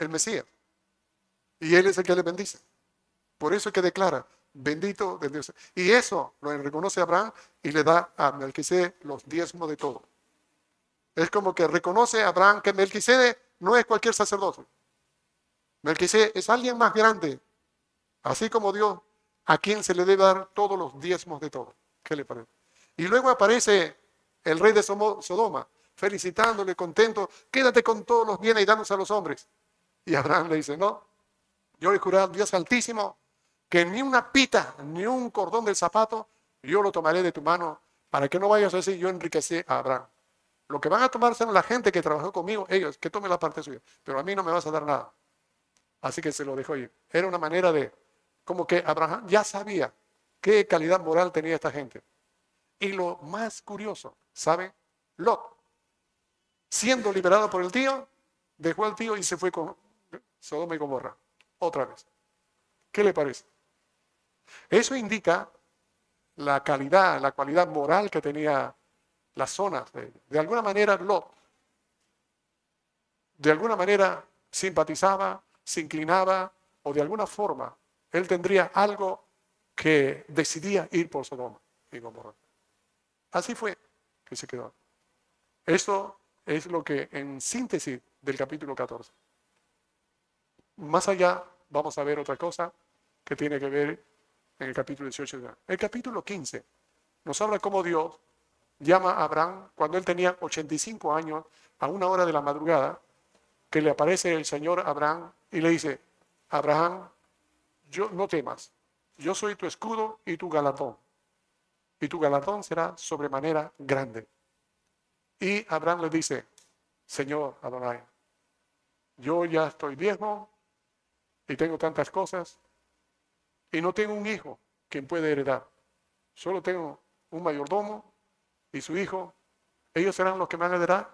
el Mesías. Y él es el que le bendice. Por eso es que declara, Bendito de Dios. Y eso lo reconoce Abraham y le da a Melquisede los diezmos de todo. Es como que reconoce a Abraham que Melquisede no es cualquier sacerdote. Melquisede es alguien más grande, así como Dios, a quien se le debe dar todos los diezmos de todo. ¿Qué le parece? Y luego aparece el rey de Sodoma, felicitándole, contento, quédate con todos los bienes y danos a los hombres. Y Abraham le dice, no, yo he jurado Dios altísimo que ni una pita, ni un cordón del zapato Yo lo tomaré de tu mano para que no vayas a decir yo enriquecí a Abraham. Lo que van a tomar son la gente que trabajó conmigo, ellos, que tome la parte suya. Pero a mí no me vas a dar nada. Así que se lo dejó ir. Era una manera de, como que Abraham ya sabía qué calidad moral tenía esta gente. Y lo más curioso, ¿sabe? Lot, siendo liberado por el tío, dejó al tío y se fue con Sodoma y Gomorra. Otra vez. ¿Qué le parece? Eso indica la calidad, la cualidad moral que tenía las zonas. De, de alguna manera, Lot, de alguna manera simpatizaba, se inclinaba o de alguna forma él tendría algo que decidía ir por Sodoma y Gomorra. Así fue que se quedó. Esto es lo que en síntesis del capítulo 14. Más allá vamos a ver otra cosa que tiene que ver en el capítulo 18. El capítulo 15 nos habla cómo Dios llama a Abraham cuando él tenía 85 años a una hora de la madrugada, que le aparece el Señor Abraham y le dice, Abraham, yo no temas, yo soy tu escudo y tu galardón, y tu galardón será sobremanera grande. Y Abraham le dice, Señor Adonai, yo ya estoy viejo y tengo tantas cosas y no tengo un hijo quien puede heredar. Solo tengo un mayordomo y su hijo. Ellos serán los que me van a heredar.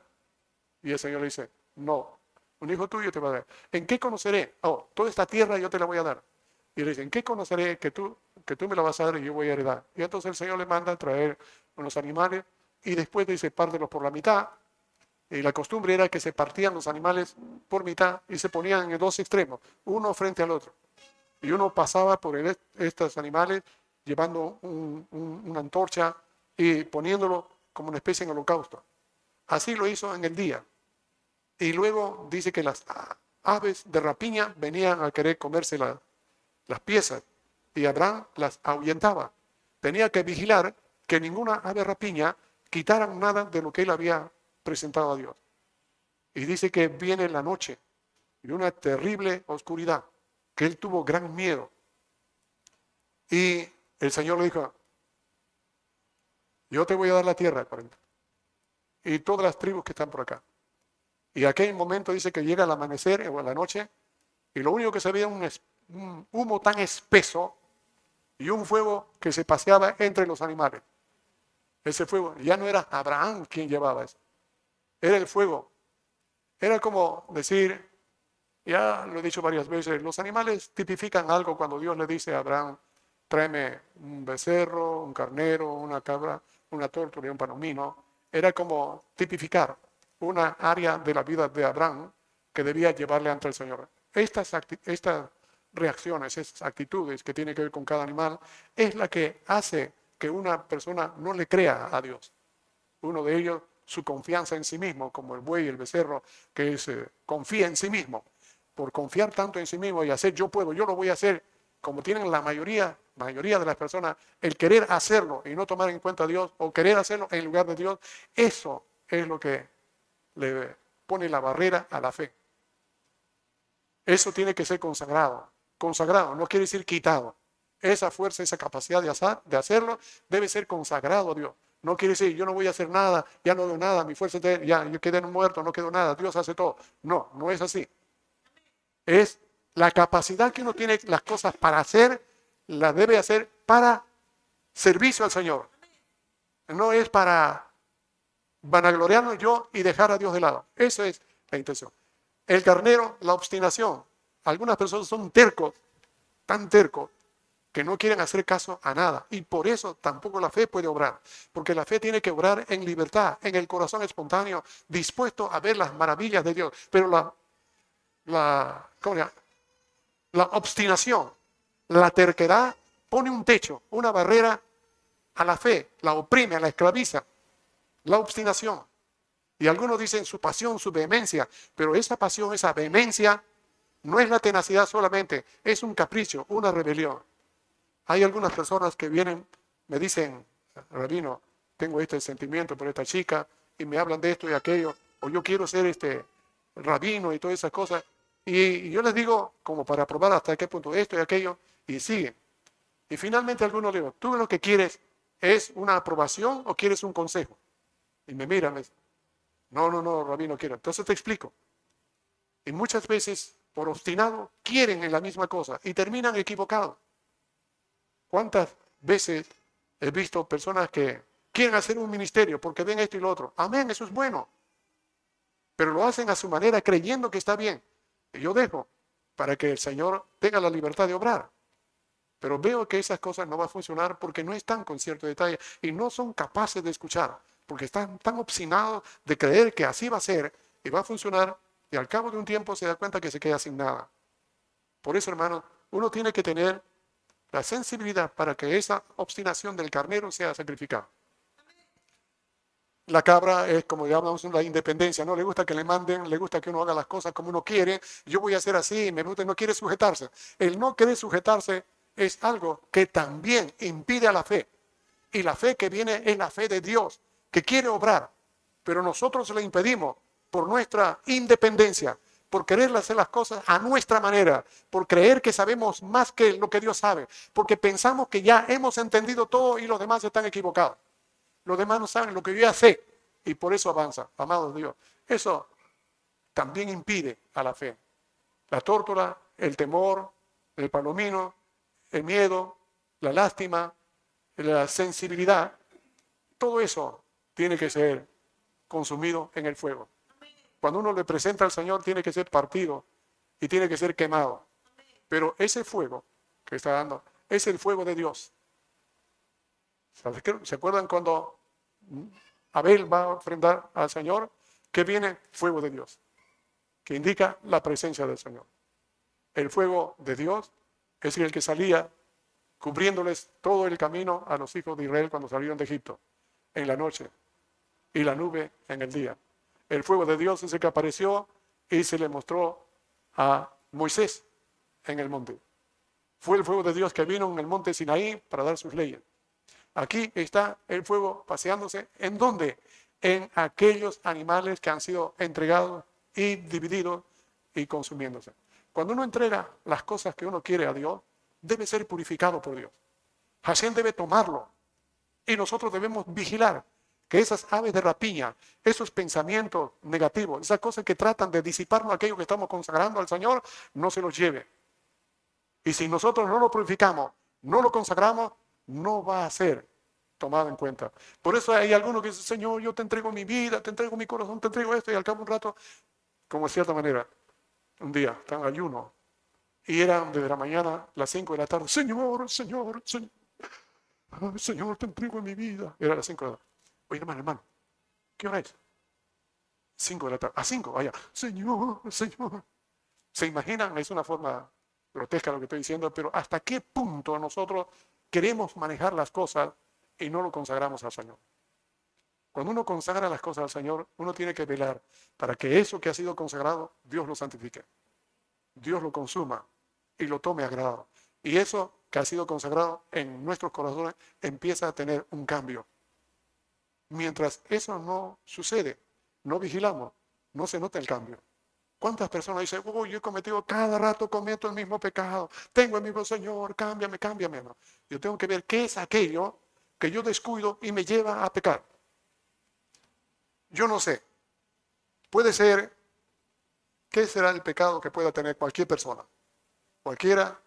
Y el Señor le dice, no, un hijo tuyo te va a dar. ¿En qué conoceré? Oh, toda esta tierra yo te la voy a dar. Y le dice, ¿en qué conoceré que tú, que tú me la vas a dar y yo voy a heredar? Y entonces el Señor le manda a traer unos animales y después dice, pártelos por la mitad. Y la costumbre era que se partían los animales por mitad y se ponían en dos extremos, uno frente al otro. Y uno pasaba por estos animales llevando una antorcha y poniéndolo como una especie de holocausto. Así lo hizo en el día. Y luego dice que las aves de rapiña venían a querer comerse las piezas y Abraham las ahuyentaba. Tenía que vigilar que ninguna ave rapiña quitara nada de lo que él había presentado a Dios. Y dice que viene la noche y una terrible oscuridad, que él tuvo gran miedo. Y el Señor le dijo, yo te voy a dar la tierra, y todas las tribus que están por acá. Y aquel momento dice que llega el amanecer o la noche y lo único que se veía un, un humo tan espeso y un fuego que se paseaba entre los animales. Ese fuego ya no era Abraham quien llevaba eso, era el fuego. Era como decir, ya lo he dicho varias veces, los animales tipifican algo cuando Dios le dice a Abraham, tráeme un becerro, un carnero, una cabra, una tortuga y un panomino. Era como tipificar una área de la vida de Abraham que debía llevarle ante el Señor. Estas, estas reacciones, estas actitudes que tienen que ver con cada animal, es la que hace que una persona no le crea a Dios. Uno de ellos, su confianza en sí mismo, como el buey y el becerro, que es, eh, confía en sí mismo. Por confiar tanto en sí mismo y hacer yo puedo, yo lo voy a hacer, como tienen la mayoría, mayoría de las personas, el querer hacerlo y no tomar en cuenta a Dios o querer hacerlo en lugar de Dios, eso es lo que le pone la barrera a la fe. Eso tiene que ser consagrado. Consagrado no quiere decir quitado. Esa fuerza, esa capacidad de, de hacerlo debe ser consagrado a Dios. No quiere decir, yo no voy a hacer nada, ya no doy nada, mi fuerza, ya, yo quedé muerto, no quedo nada, Dios hace todo. No, no es así. Es la capacidad que uno tiene las cosas para hacer, la debe hacer para servicio al Señor. No es para vanagloriarnos yo y dejar a Dios de lado. Esa es la intención. El carnero, la obstinación. Algunas personas son tercos, tan tercos, que no quieren hacer caso a nada. Y por eso tampoco la fe puede obrar. Porque la fe tiene que obrar en libertad, en el corazón espontáneo, dispuesto a ver las maravillas de Dios. Pero la, la, la obstinación, la terquedad, pone un techo, una barrera a la fe, la oprime, la esclaviza la obstinación. Y algunos dicen su pasión, su vehemencia, pero esa pasión, esa vehemencia, no es la tenacidad solamente, es un capricho, una rebelión. Hay algunas personas que vienen, me dicen, Rabino, tengo este sentimiento por esta chica, y me hablan de esto y aquello, o yo quiero ser este rabino y todas esas cosas. Y yo les digo, como para probar hasta qué punto esto y aquello, y siguen. Y finalmente algunos digo, tú lo que quieres ¿Es una aprobación o quieres un consejo? Y me miran, me dicen, no, no, no, Rabí, no quiero. Entonces te explico. Y muchas veces, por obstinado, quieren en la misma cosa y terminan equivocados. ¿Cuántas veces he visto personas que quieren hacer un ministerio porque ven esto y lo otro? Amén, eso es bueno. Pero lo hacen a su manera creyendo que está bien. Y yo dejo para que el Señor tenga la libertad de obrar. Pero veo que esas cosas no van a funcionar porque no están con cierto detalle y no son capaces de escuchar, porque están tan obstinados de creer que así va a ser y va a funcionar y al cabo de un tiempo se da cuenta que se queda sin nada. Por eso, hermano, uno tiene que tener la sensibilidad para que esa obstinación del carnero sea sacrificada. La cabra es como llamamos la independencia, ¿no? Le gusta que le manden, le gusta que uno haga las cosas como uno quiere. Yo voy a hacer así, me gusta, no quiere sujetarse. El no querer sujetarse es algo que también impide a la fe. Y la fe que viene es la fe de Dios, que quiere obrar. Pero nosotros le impedimos por nuestra independencia, por querer hacer las cosas a nuestra manera, por creer que sabemos más que lo que Dios sabe, porque pensamos que ya hemos entendido todo y los demás están equivocados. Los demás no saben lo que yo ya sé y por eso avanza, amados Dios. Eso también impide a la fe. La tórtola, el temor, el palomino, el miedo, la lástima, la sensibilidad, todo eso tiene que ser consumido en el fuego. Cuando uno le presenta al Señor tiene que ser partido y tiene que ser quemado. Pero ese fuego que está dando es el fuego de Dios. ¿Se acuerdan cuando Abel va a ofrendar al Señor? Que viene fuego de Dios, que indica la presencia del Señor. El fuego de Dios es el que salía cubriéndoles todo el camino a los hijos de Israel cuando salieron de Egipto, en la noche, y la nube en el día. El fuego de Dios es el que apareció y se le mostró a Moisés en el monte. Fue el fuego de Dios que vino en el monte Sinaí para dar sus leyes. Aquí está el fuego paseándose. ¿En dónde? En aquellos animales que han sido entregados y divididos y consumiéndose. Cuando uno entrega las cosas que uno quiere a Dios, debe ser purificado por Dios. Hashem debe tomarlo. Y nosotros debemos vigilar que esas aves de rapiña, esos pensamientos negativos, esas cosas que tratan de disiparnos aquello que estamos consagrando al Señor, no se los lleve. Y si nosotros no lo purificamos, no lo consagramos, no va a ser tomado en cuenta. Por eso hay algunos que dicen, Señor, yo te entrego mi vida, te entrego mi corazón, te entrego esto, y al cabo de un rato, como de cierta manera, un día, están ayuno, y eran desde la mañana, las 5 de la tarde, Señor, Señor, Señor, Señor, te entrego mi vida. Era las 5 de la tarde. Oye, hermano, hermano, ¿qué hora es? 5 de la tarde. A 5, vaya, Señor, Señor. ¿Se imaginan? Es una forma grotesca lo que estoy diciendo, pero ¿hasta qué punto nosotros queremos manejar las cosas y no lo consagramos al Señor? Cuando uno consagra las cosas al Señor, uno tiene que velar para que eso que ha sido consagrado, Dios lo santifique. Dios lo consuma y lo tome a grado. Y eso que ha sido consagrado en nuestros corazones empieza a tener un cambio. Mientras eso no sucede, no vigilamos, no se nota el cambio. ¿Cuántas personas dicen, oh, yo he cometido, cada rato cometo el mismo pecado, tengo el mismo Señor, cámbiame, cámbiame? Yo tengo que ver qué es aquello que yo descuido y me lleva a pecar. Yo no sé. Puede ser, ¿qué será el pecado que pueda tener cualquier persona? Cualquiera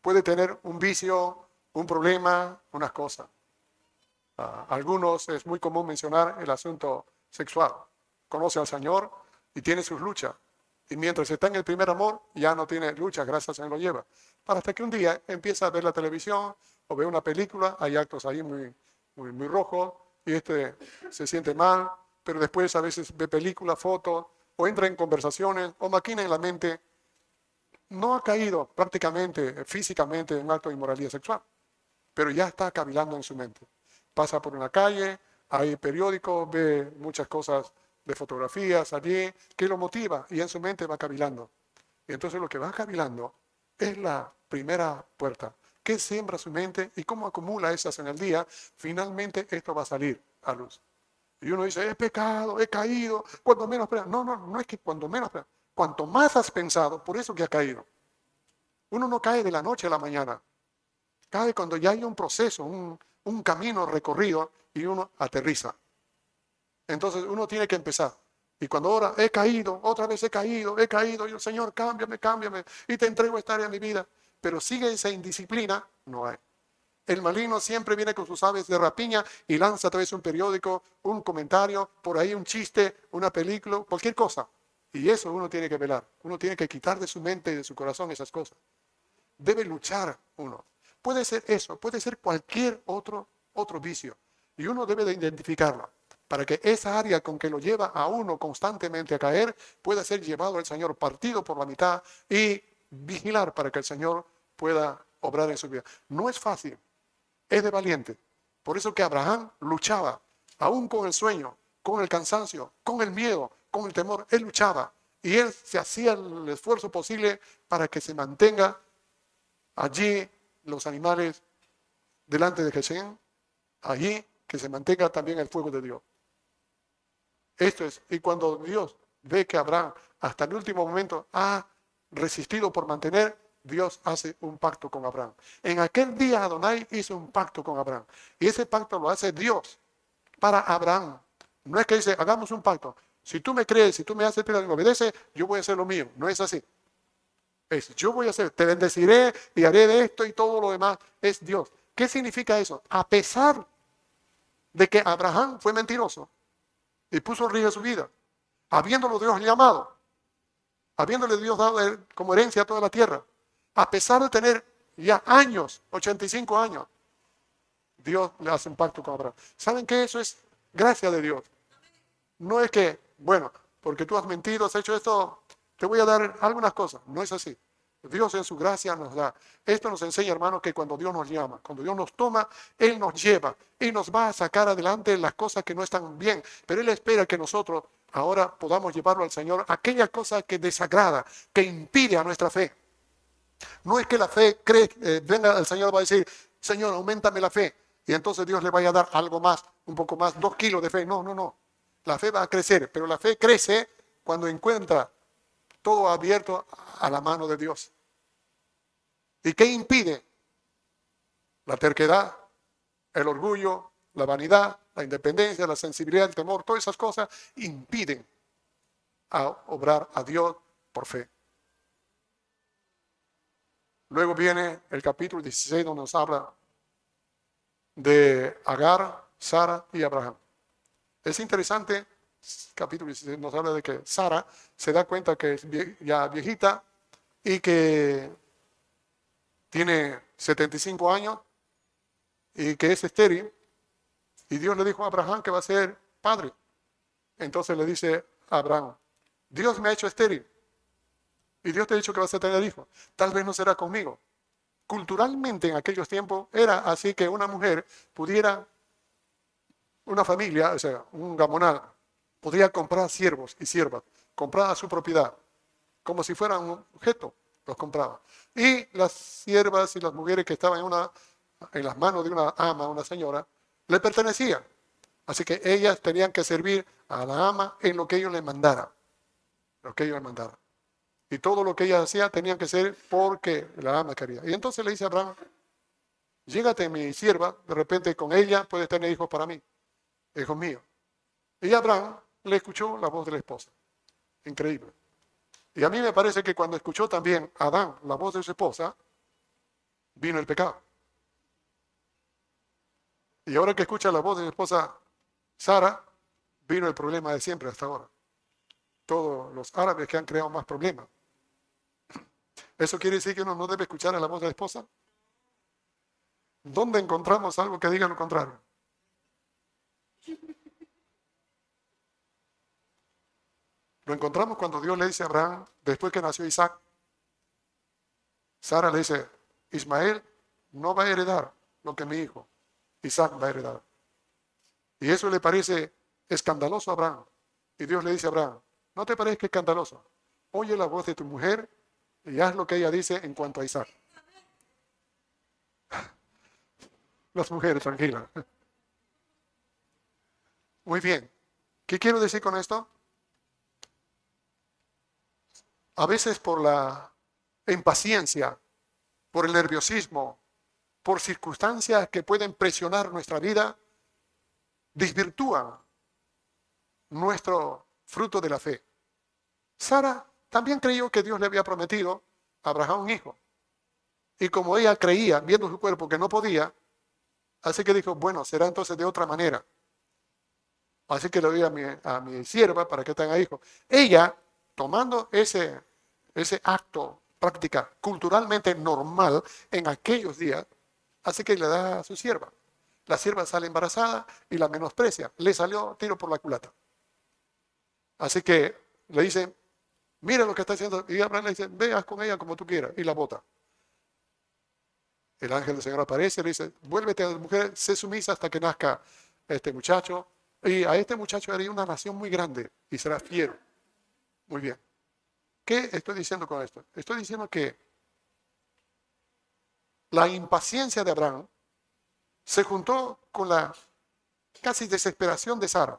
puede tener un vicio, un problema, unas cosas. Algunos es muy común mencionar el asunto sexual. Conoce al Señor y tiene sus luchas. Y mientras está en el primer amor, ya no tiene lucha, gracias a Él lo lleva. Para hasta que un día empieza a ver la televisión o ve una película, hay actos ahí muy, muy, muy rojos, y este se siente mal, pero después a veces ve películas, fotos, o entra en conversaciones, o maquina en la mente. No ha caído prácticamente físicamente en un acto de inmoralidad sexual, pero ya está cavilando en su mente. Pasa por una calle, hay periódicos, ve muchas cosas de fotografías allí, que lo motiva y en su mente va cavilando. Y entonces lo que va cavilando es la primera puerta. ¿Qué siembra su mente y cómo acumula esas en el día? Finalmente esto va a salir a luz. Y uno dice, he pecado, he caído, cuando menos... No, no, no es que cuando menos... Cuanto más has pensado, por eso que ha caído. Uno no cae de la noche a la mañana. Cae cuando ya hay un proceso, un camino recorrido y uno aterriza. Entonces uno tiene que empezar. Y cuando ahora he caído, otra vez he caído, he caído, y el Señor, cámbiame, cámbiame, y te entrego esta área de mi vida. Pero sigue esa indisciplina, no hay. El maligno siempre viene con sus aves de rapiña y lanza a través de un periódico, un comentario, por ahí un chiste, una película, cualquier cosa. Y eso uno tiene que velar. Uno tiene que quitar de su mente y de su corazón esas cosas. Debe luchar uno. Puede ser eso, puede ser cualquier otro, otro vicio. Y uno debe de identificarlo para que esa área con que lo lleva a uno constantemente a caer pueda ser llevado al Señor partido por la mitad y vigilar para que el Señor pueda obrar en su vida. No es fácil, es de valiente. Por eso que Abraham luchaba, aún con el sueño, con el cansancio, con el miedo, con el temor, él luchaba y él se hacía el esfuerzo posible para que se mantenga allí los animales delante de Jesús, allí que se mantenga también el fuego de Dios. Esto es, y cuando Dios ve que Abraham hasta el último momento ha resistido por mantener, Dios hace un pacto con Abraham. En aquel día Adonai hizo un pacto con Abraham. Y ese pacto lo hace Dios para Abraham. No es que dice, hagamos un pacto. Si tú me crees, si tú me haces y me obedeces, yo voy a hacer lo mío. No es así. Es, yo voy a hacer, te bendeciré y haré de esto y todo lo demás. Es Dios. ¿Qué significa eso? A pesar de que Abraham fue mentiroso, y puso en riesgo su vida, habiéndolo Dios llamado, habiéndole Dios dado como herencia a toda la tierra, a pesar de tener ya años, 85 años, Dios le hace un pacto con Abraham. ¿Saben que eso es gracia de Dios? No es que, bueno, porque tú has mentido, has hecho esto, te voy a dar algunas cosas. No es así. Dios en su gracia nos da. Esto nos enseña, hermanos, que cuando Dios nos llama, cuando Dios nos toma, Él nos lleva y nos va a sacar adelante las cosas que no están bien. Pero Él espera que nosotros ahora podamos llevarlo al Señor aquella cosa que desagrada, que impide a nuestra fe. No es que la fe cree, eh, venga el Señor va a decir, Señor, aumentame la fe. Y entonces Dios le vaya a dar algo más, un poco más, dos kilos de fe. No, no, no. La fe va a crecer, pero la fe crece cuando encuentra todo abierto a la mano de Dios. ¿Y qué impide? La terquedad, el orgullo, la vanidad, la independencia, la sensibilidad, el temor, todas esas cosas impiden obrar a Dios por fe. Luego viene el capítulo 16 donde nos habla de Agar, Sara y Abraham. Es interesante, capítulo 16 nos habla de que Sara se da cuenta que es ya viejita y que tiene 75 años y que es estéril. Y Dios le dijo a Abraham que va a ser padre. Entonces le dice a Abraham, Dios me ha hecho estéril. Y Dios te ha dicho que vas a tener hijos. Tal vez no será conmigo. Culturalmente en aquellos tiempos era así que una mujer pudiera, una familia, o sea, un gamonal, podría comprar siervos y siervas, comprar a su propiedad, como si fueran un objeto los compraba. Y las siervas y las mujeres que estaban en, una, en las manos de una ama, una señora, le pertenecían. Así que ellas tenían que servir a la ama en lo que ellos le mandaran. Lo que ellos le mandaran. Y todo lo que ella hacía tenían que ser porque la ama quería. Y entonces le dice a Abraham, llégate mi sierva, de repente con ella puedes tener hijos para mí, hijos míos. Y Abraham le escuchó la voz de la esposa. Increíble. Y a mí me parece que cuando escuchó también Adán la voz de su esposa, vino el pecado. Y ahora que escucha la voz de su esposa Sara, vino el problema de siempre hasta ahora. Todos los árabes que han creado más problemas. ¿Eso quiere decir que uno no debe escuchar a la voz de la esposa? ¿Dónde encontramos algo que diga lo contrario? Lo encontramos cuando Dios le dice a Abraham, después que nació Isaac, Sara le dice, Ismael no va a heredar lo que mi hijo Isaac va a heredar. Y eso le parece escandaloso a Abraham. Y Dios le dice a Abraham, ¿no te parece escandaloso? Oye la voz de tu mujer y haz lo que ella dice en cuanto a Isaac. Las mujeres, tranquilas. Muy bien. ¿Qué quiero decir con esto? A veces por la impaciencia, por el nerviosismo, por circunstancias que pueden presionar nuestra vida, desvirtúan nuestro fruto de la fe. Sara también creyó que Dios le había prometido a Abraham un hijo. Y como ella creía, viendo su cuerpo, que no podía, así que dijo, bueno, será entonces de otra manera. Así que le doy a mi, sierva para que tenga hijo. Ella, tomando ese, ese acto, práctica culturalmente normal en aquellos días, así que le da a su sierva. La sierva sale embarazada y la menosprecia. Le salió tiro por la culata. Así que le dicen, mira lo que está haciendo. Y Abraham le dice, veas con ella como tú quieras. Y la bota. El ángel del Señor aparece y le dice, vuélvete a la mujer, sé sumisa hasta que nazca este muchacho. Y a este muchacho haría una nación muy grande y será fiero. Muy bien. ¿Qué estoy diciendo con esto? Estoy diciendo que la impaciencia de Abraham se juntó con la casi desesperación de Sara.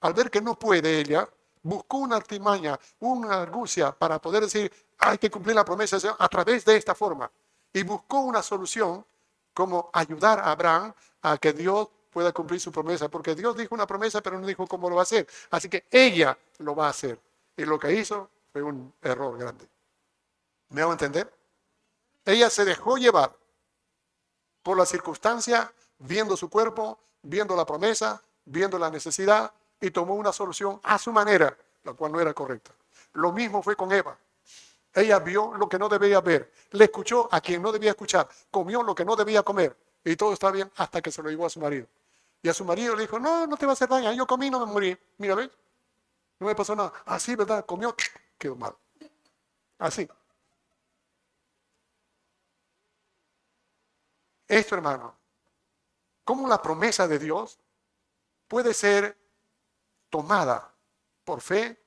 Al ver que no puede ella, buscó una artimaña, una argucia para poder decir, hay que cumplir la promesa a través de esta forma. Y buscó una solución como ayudar a Abraham a que Dios pueda cumplir su promesa, porque Dios dijo una promesa, pero no dijo cómo lo va a hacer. Así que ella lo va a hacer. Y lo que hizo fue un error grande. ¿Me hago entender? Ella se dejó llevar por la circunstancia, viendo su cuerpo, viendo la promesa, viendo la necesidad, y tomó una solución a su manera, la cual no era correcta. Lo mismo fue con Eva. Ella vio lo que no debía ver, le escuchó a quien no debía escuchar, comió lo que no debía comer, y todo está bien hasta que se lo llevó a su marido. Y a su marido le dijo, no, no te va a hacer daño, yo comí, no me morí. Mira, ¿ves? No me pasó nada. Así, ¿verdad? Comió, quedó mal. Así. Esto, hermano, como la promesa de Dios puede ser tomada por fe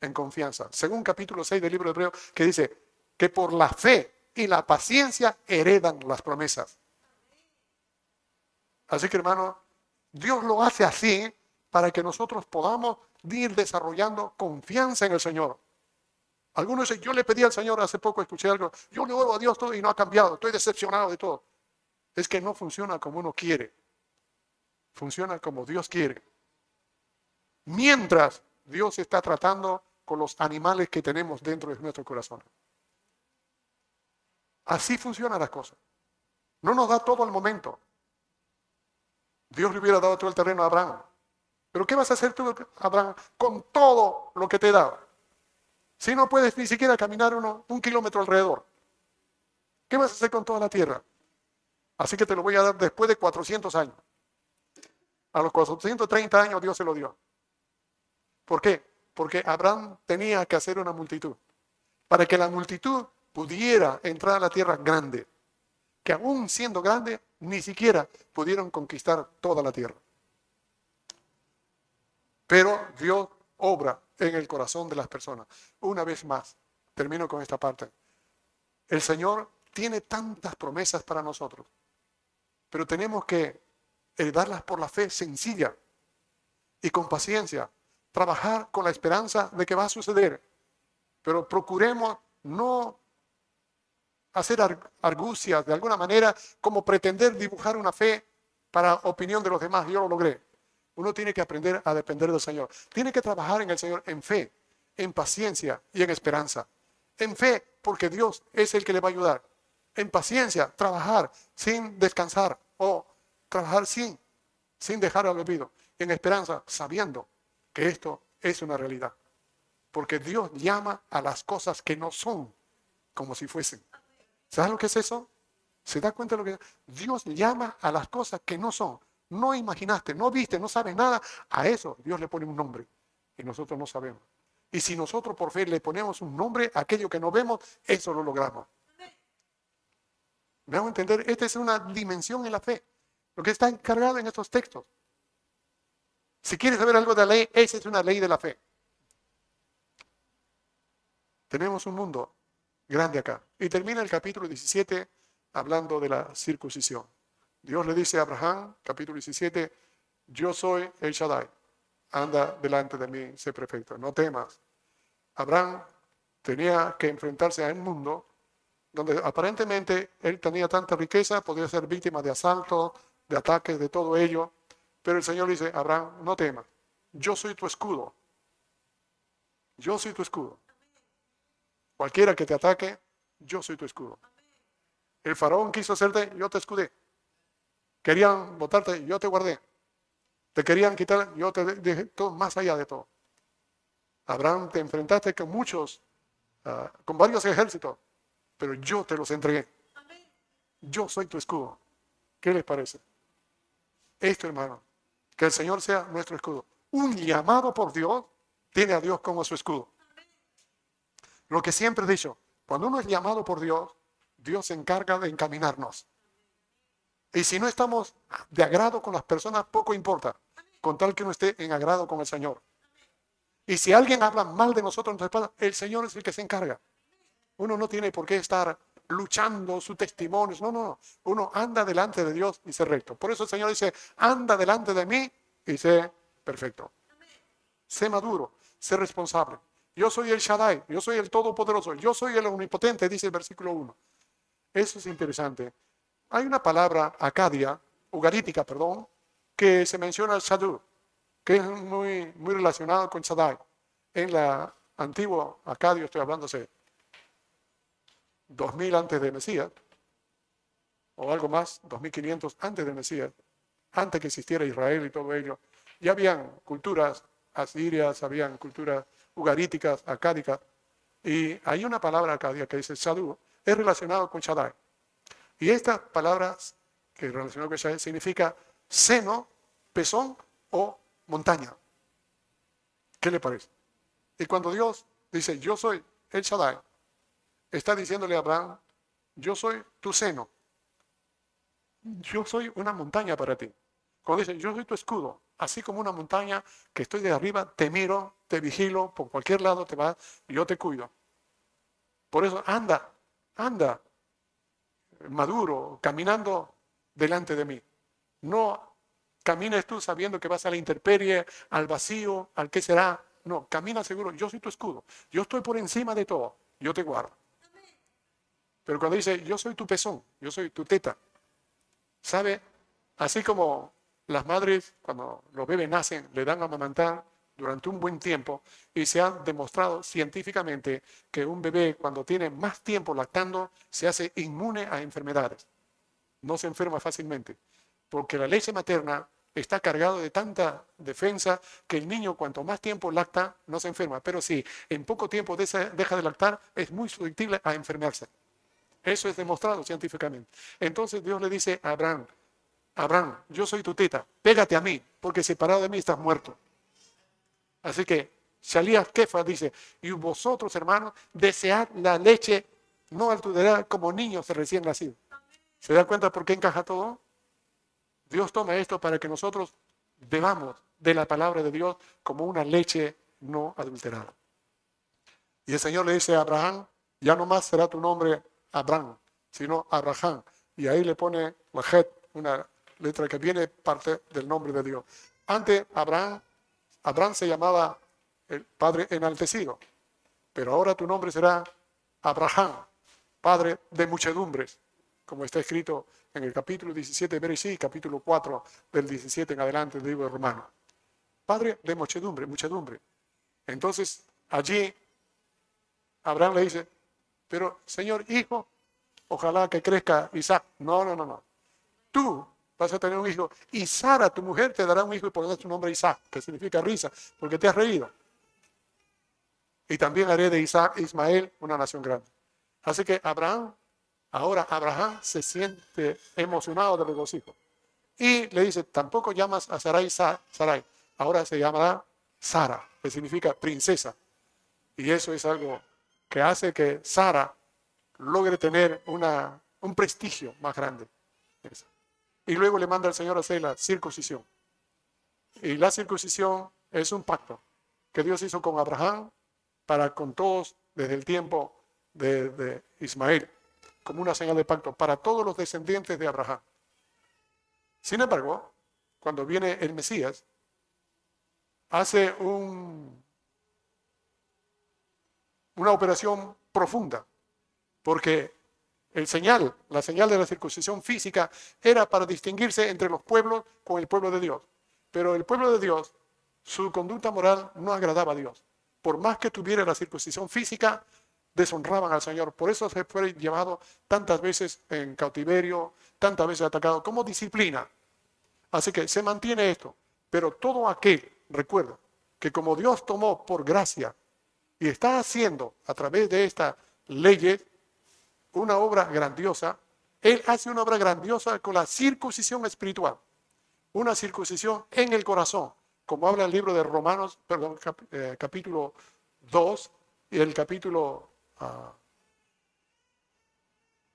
en confianza. Según capítulo 6 del libro de Hebreo, que dice que por la fe y la paciencia heredan las promesas. Así que hermano, Dios lo hace así para que nosotros podamos ir desarrollando confianza en el Señor. Algunos dicen, yo le pedí al Señor hace poco, escuché algo, yo le oro a Dios todo y no ha cambiado, estoy decepcionado de todo. Es que no funciona como uno quiere, funciona como Dios quiere. Mientras Dios está tratando con los animales que tenemos dentro de nuestro corazón. Así funcionan las cosas. No nos da todo al momento. Dios le hubiera dado todo el terreno a Abraham. Pero ¿qué vas a hacer tú, Abraham, con todo lo que te dado? Si no puedes ni siquiera caminar uno, un kilómetro alrededor. ¿Qué vas a hacer con toda la tierra? Así que te lo voy a dar después de 400 años. A los 430 años Dios se lo dio. ¿Por qué? Porque Abraham tenía que hacer una multitud. Para que la multitud pudiera entrar a la tierra grande. Que aún siendo grande, ni siquiera pudieron conquistar toda la tierra. Pero Dios obra en el corazón de las personas. Una vez más, termino con esta parte. El Señor tiene tantas promesas para nosotros, pero tenemos que darlas por la fe sencilla y con paciencia, trabajar con la esperanza de que va a suceder, pero procuremos no hacer argucias de alguna manera como pretender dibujar una fe para opinión de los demás. Yo lo logré. Uno tiene que aprender a depender del Señor. Tiene que trabajar en el Señor en fe, en paciencia y en esperanza. En fe, porque Dios es el que le va a ayudar. En paciencia, trabajar sin descansar o trabajar sin, sin dejar al olvido. En esperanza, sabiendo que esto es una realidad. Porque Dios llama a las cosas que no son como si fuesen. ¿Sabes lo que es eso? ¿Se da cuenta de lo que Dios llama a las cosas que no son? No imaginaste, no viste, no sabes nada. A eso Dios le pone un nombre y nosotros no sabemos. Y si nosotros por fe le ponemos un nombre a aquello que no vemos, eso lo logramos. ¿Me hago entender? Esta es una dimensión en la fe. Lo que está encargado en estos textos. Si quieres saber algo de la ley, esa es una ley de la fe. Tenemos un mundo grande acá. Y termina el capítulo 17 hablando de la circuncisión. Dios le dice a Abraham, capítulo 17, yo soy el Shaddai. Anda delante de mí, sé perfecto, no temas. Abraham tenía que enfrentarse a un mundo donde aparentemente él tenía tanta riqueza, podía ser víctima de asalto, de ataques, de todo ello. Pero el Señor dice, Abraham, no temas, yo soy tu escudo. Yo soy tu escudo. Cualquiera que te ataque, yo soy tu escudo. El faraón quiso hacerte, yo te escudé. Querían botarte, yo te guardé. Te querían quitar, yo te dejé todo más allá de todo. Abraham, te enfrentaste con muchos, ah, con varios ejércitos, pero yo te los entregué. Yo soy tu escudo. ¿Qué les parece? Esto, hermano, que el Señor sea nuestro escudo. Un llamado por Dios tiene a Dios como su escudo. Lo que siempre he dicho, cuando uno es llamado por Dios, Dios se encarga de encaminarnos. Y si no estamos de agrado con las personas, poco importa, con tal que uno esté en agrado con el Señor. Y si alguien habla mal de nosotros, el Señor es el que se encarga. Uno no tiene por qué estar luchando su testimonio. No, no, no. Uno anda delante de Dios y se recto. Por eso el Señor dice, anda delante de mí y sé perfecto. Sé maduro, sé responsable. Yo soy el Shaddai, yo soy el Todopoderoso, yo soy el Omnipotente, dice el versículo 1. Eso es interesante. Hay una palabra acadia, ugarítica, perdón, que se menciona el Shadu, que es muy, muy relacionado con Shaddai. En la antigua acadio, estoy hablando hace 2000 antes de Mesías, o algo más, 2500 antes de Mesías, antes que existiera Israel y todo ello, ya habían culturas asirias, habían culturas ugaríticas, acádicas, y hay una palabra acadia que dice Shadu, es relacionado con Shaddai. Y esta palabra que es relacionada con Shaddai significa seno, pezón o montaña. ¿Qué le parece? Y cuando Dios dice, yo soy el Shaddai, está diciéndole a Abraham, yo soy tu seno. Yo soy una montaña para ti. Cuando dice, yo soy tu escudo, así como una montaña que estoy de arriba, te miro, te vigilo, por cualquier lado te vas yo te cuido. Por eso anda, anda, maduro, caminando delante de mí. No camines tú sabiendo que vas a la intemperie, al vacío, al qué será. No, camina seguro, yo soy tu escudo, yo estoy por encima de todo, yo te guardo. Pero cuando dice, yo soy tu pezón, yo soy tu teta, ¿sabe? Así como las madres, cuando los bebés nacen, le dan a amamantar durante un buen tiempo y se ha demostrado científicamente que un bebé cuando tiene más tiempo lactando se hace inmune a enfermedades. No se enferma fácilmente, porque la leche materna está cargado de tanta defensa que el niño cuanto más tiempo lacta no se enferma, pero si en poco tiempo deja de lactar es muy susceptible a enfermarse. Eso es demostrado científicamente. Entonces Dios le dice a Abraham, Abraham, yo soy tu teta, pégate a mí, porque separado de mí estás muerto. Así que Shalías Kefa dice, y vosotros hermanos, desead la leche no alturará como niños recién nacidos. ¿Se da cuenta por qué encaja todo? Dios toma esto para que nosotros bebamos de la palabra de Dios como una leche no adulterada. Y el Señor le dice a Abraham, ya no más será tu nombre Abraham, sino Abraham. Y ahí le pone una letra que viene parte del nombre de Dios. Antes Abraham, Abraham se llamaba el padre enaltecido, pero ahora tu nombre será Abraham, padre de muchedumbres, como está escrito en el capítulo 17 de Bereshit, capítulo 4 del 17 en adelante del libro romano. Padre de muchedumbre, muchedumbre. Entonces, allí Abraham le dice, pero Señor, hijo, ojalá que crezca Isaac. No, no, no, no. Tú vas a tener un hijo y Sara, tu mujer, te dará un hijo y pondrás su nombre Isaac, que significa risa, porque te has reído. Y también haré de Isaac, Ismael, una nación grande. Así que Abraham, ahora Abraham se siente emocionado de regocijo. Y le dice, tampoco llamas a Sarai Sarai, ahora se llamará Sara, que significa princesa. Y eso es algo que hace que Sara logre tener una, un prestigio más grande. Y luego le manda al Señor a hacer la circuncisión. Y la circuncisión es un pacto que Dios hizo con Abraham para con todos desde el tiempo de, Ismael, como una señal de pacto para todos los descendientes de Abraham. Sin embargo, cuando viene el Mesías, hace un, una operación profunda, porque El señal, la señal de la circuncisión física era para distinguirse entre los pueblos con el pueblo de Dios. Pero el pueblo de Dios, su conducta moral no agradaba a Dios. Por más que tuviera la circuncisión física, deshonraban al Señor. Por eso se fue llevado tantas veces en cautiverio, tantas veces atacado, como disciplina. Así que se mantiene esto. Pero todo aquel, recuerda, que como Dios tomó por gracia y está haciendo a través de esta ley una obra grandiosa, Él hace una obra grandiosa con la circuncisión espiritual, una circuncisión en el corazón, como habla el libro de Romanos, perdón, eh, capítulo 2 y el capítulo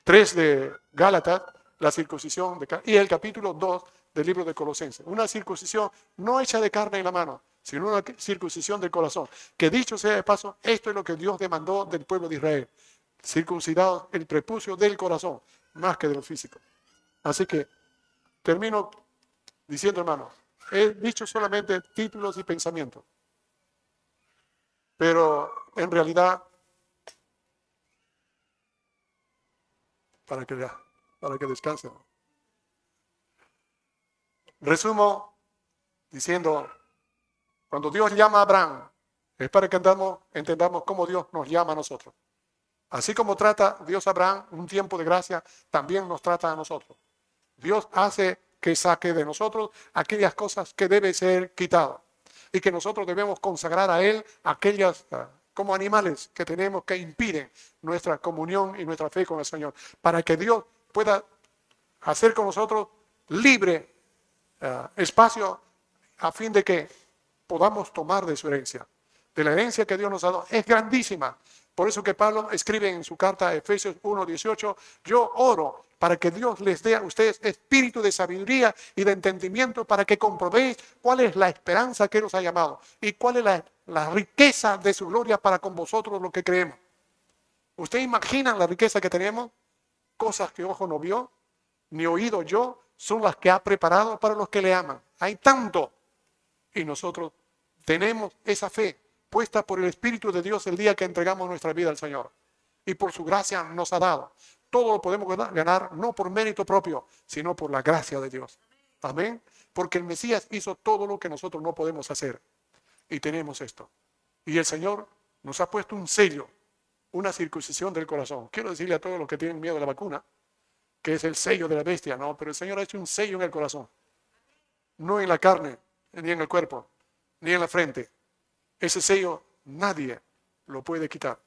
3 ah, de Gálatas, la circuncisión, de, y el capítulo 2 del libro de Colosenses. Una circuncisión no hecha de carne en la mano, sino una circuncisión del corazón. Que dicho sea de paso, esto es lo que Dios demandó del pueblo de Israel. Circuncidados el prepucio del corazón, más que de lo físico. Así que termino diciendo, hermano, he dicho solamente títulos y pensamientos. Pero en realidad, para que, para que descansen. Resumo diciendo, cuando Dios llama a Abraham, es para que entendamos, entendamos cómo Dios nos llama a nosotros. Así como trata Dios a Abraham un tiempo de gracia, también nos trata a nosotros. Dios hace que saque de nosotros aquellas cosas que deben ser quitadas y que nosotros debemos consagrar a Él aquellas ah, como animales que tenemos que impiden nuestra comunión y nuestra fe con el Señor, para que Dios pueda hacer con nosotros libre ah, espacio a fin de que podamos tomar de su herencia. De la herencia que Dios nos ha dado es grandísima. Por eso que Pablo escribe en su carta a Efesios 1:18, yo oro para que Dios les dé a ustedes espíritu de sabiduría y de entendimiento para que comprobéis cuál es la esperanza que nos ha llamado y cuál es la, la riqueza de su gloria para con vosotros lo que creemos. ¿Ustedes imaginan la riqueza que tenemos? Cosas que ojo no vio, ni oído yo, son las que ha preparado para los que le aman. Hay tanto. Y nosotros tenemos esa fe puesta por el Espíritu de Dios el día que entregamos nuestra vida al Señor. Y por su gracia nos ha dado. Todo lo podemos ganar no por mérito propio, sino por la gracia de Dios. Amén. Porque el Mesías hizo todo lo que nosotros no podemos hacer. Y tenemos esto. Y el Señor nos ha puesto un sello, una circuncisión del corazón. Quiero decirle a todos los que tienen miedo a la vacuna, que es el sello de la bestia, no, pero el Señor ha hecho un sello en el corazón. No en la carne, ni en el cuerpo, ni en la frente. Ese sello nadie lo puede quitar.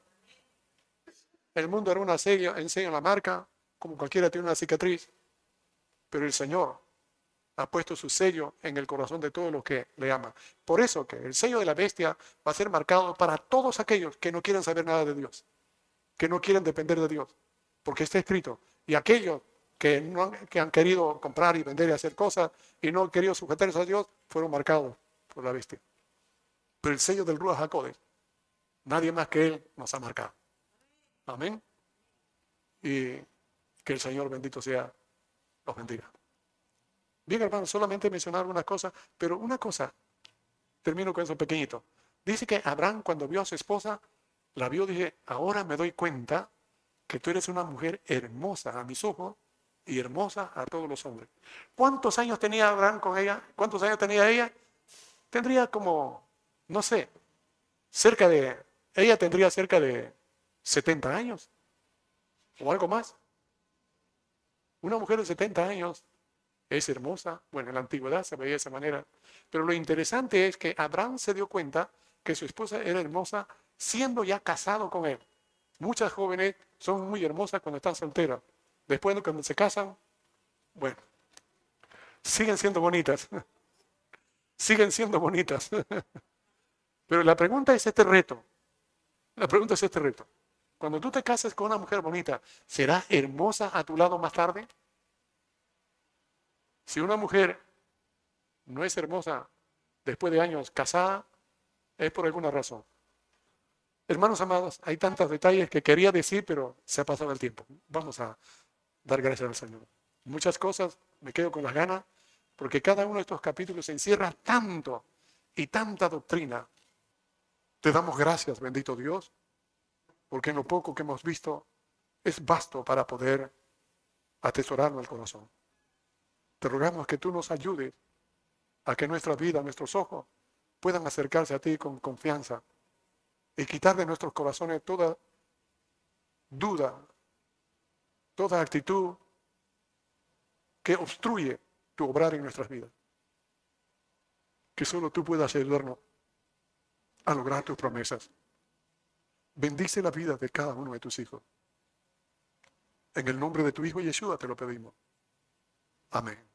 El mundo era una sello, enseña la marca, como cualquiera tiene una cicatriz, pero el Señor ha puesto su sello en el corazón de todos los que le aman. Por eso que el sello de la bestia va a ser marcado para todos aquellos que no quieren saber nada de Dios, que no quieren depender de Dios, porque está escrito. Y aquellos que, no, que han querido comprar y vender y hacer cosas y no han querido sujetarse a Dios, fueron marcados por la bestia. Pero el sello del Ruach HaKodesh, nadie más que Él nos ha marcado. Amén. Y que el Señor bendito sea, los bendiga. Bien, hermano, solamente mencionar una cosa, pero una cosa, termino con eso pequeñito. Dice que Abraham cuando vio a su esposa, la vio, dije, ahora me doy cuenta que tú eres una mujer hermosa a mis ojos y hermosa a todos los hombres. ¿Cuántos años tenía Abraham con ella? ¿Cuántos años tenía ella? Tendría como, no sé, cerca de, ella tendría cerca de 70 años o algo más. Una mujer de 70 años es hermosa, bueno, en la antigüedad se veía de esa manera, pero lo interesante es que Abraham se dio cuenta que su esposa era hermosa siendo ya casado con él. Muchas jóvenes son muy hermosas cuando están solteras. Después cuando se casan, bueno, siguen siendo bonitas. siguen siendo bonitas. Pero la pregunta es este reto. La pregunta es este reto. Cuando tú te cases con una mujer bonita, ¿será hermosa a tu lado más tarde? Si una mujer no es hermosa después de años casada, es por alguna razón. Hermanos amados, hay tantos detalles que quería decir, pero se ha pasado el tiempo. Vamos a dar gracias al Señor. Muchas cosas me quedo con las ganas, porque cada uno de estos capítulos encierra tanto y tanta doctrina. Te damos gracias, bendito Dios, porque en lo poco que hemos visto es vasto para poder atesorarlo el corazón. Te rogamos que tú nos ayudes a que nuestra vida, nuestros ojos, puedan acercarse a ti con confianza y quitar de nuestros corazones toda duda, toda actitud que obstruye tu obrar en nuestras vidas. Que solo tú puedas ayudarnos a lograr tus promesas. Bendice la vida de cada uno de tus hijos. En el nombre de tu Hijo Yeshua te lo pedimos. Amén.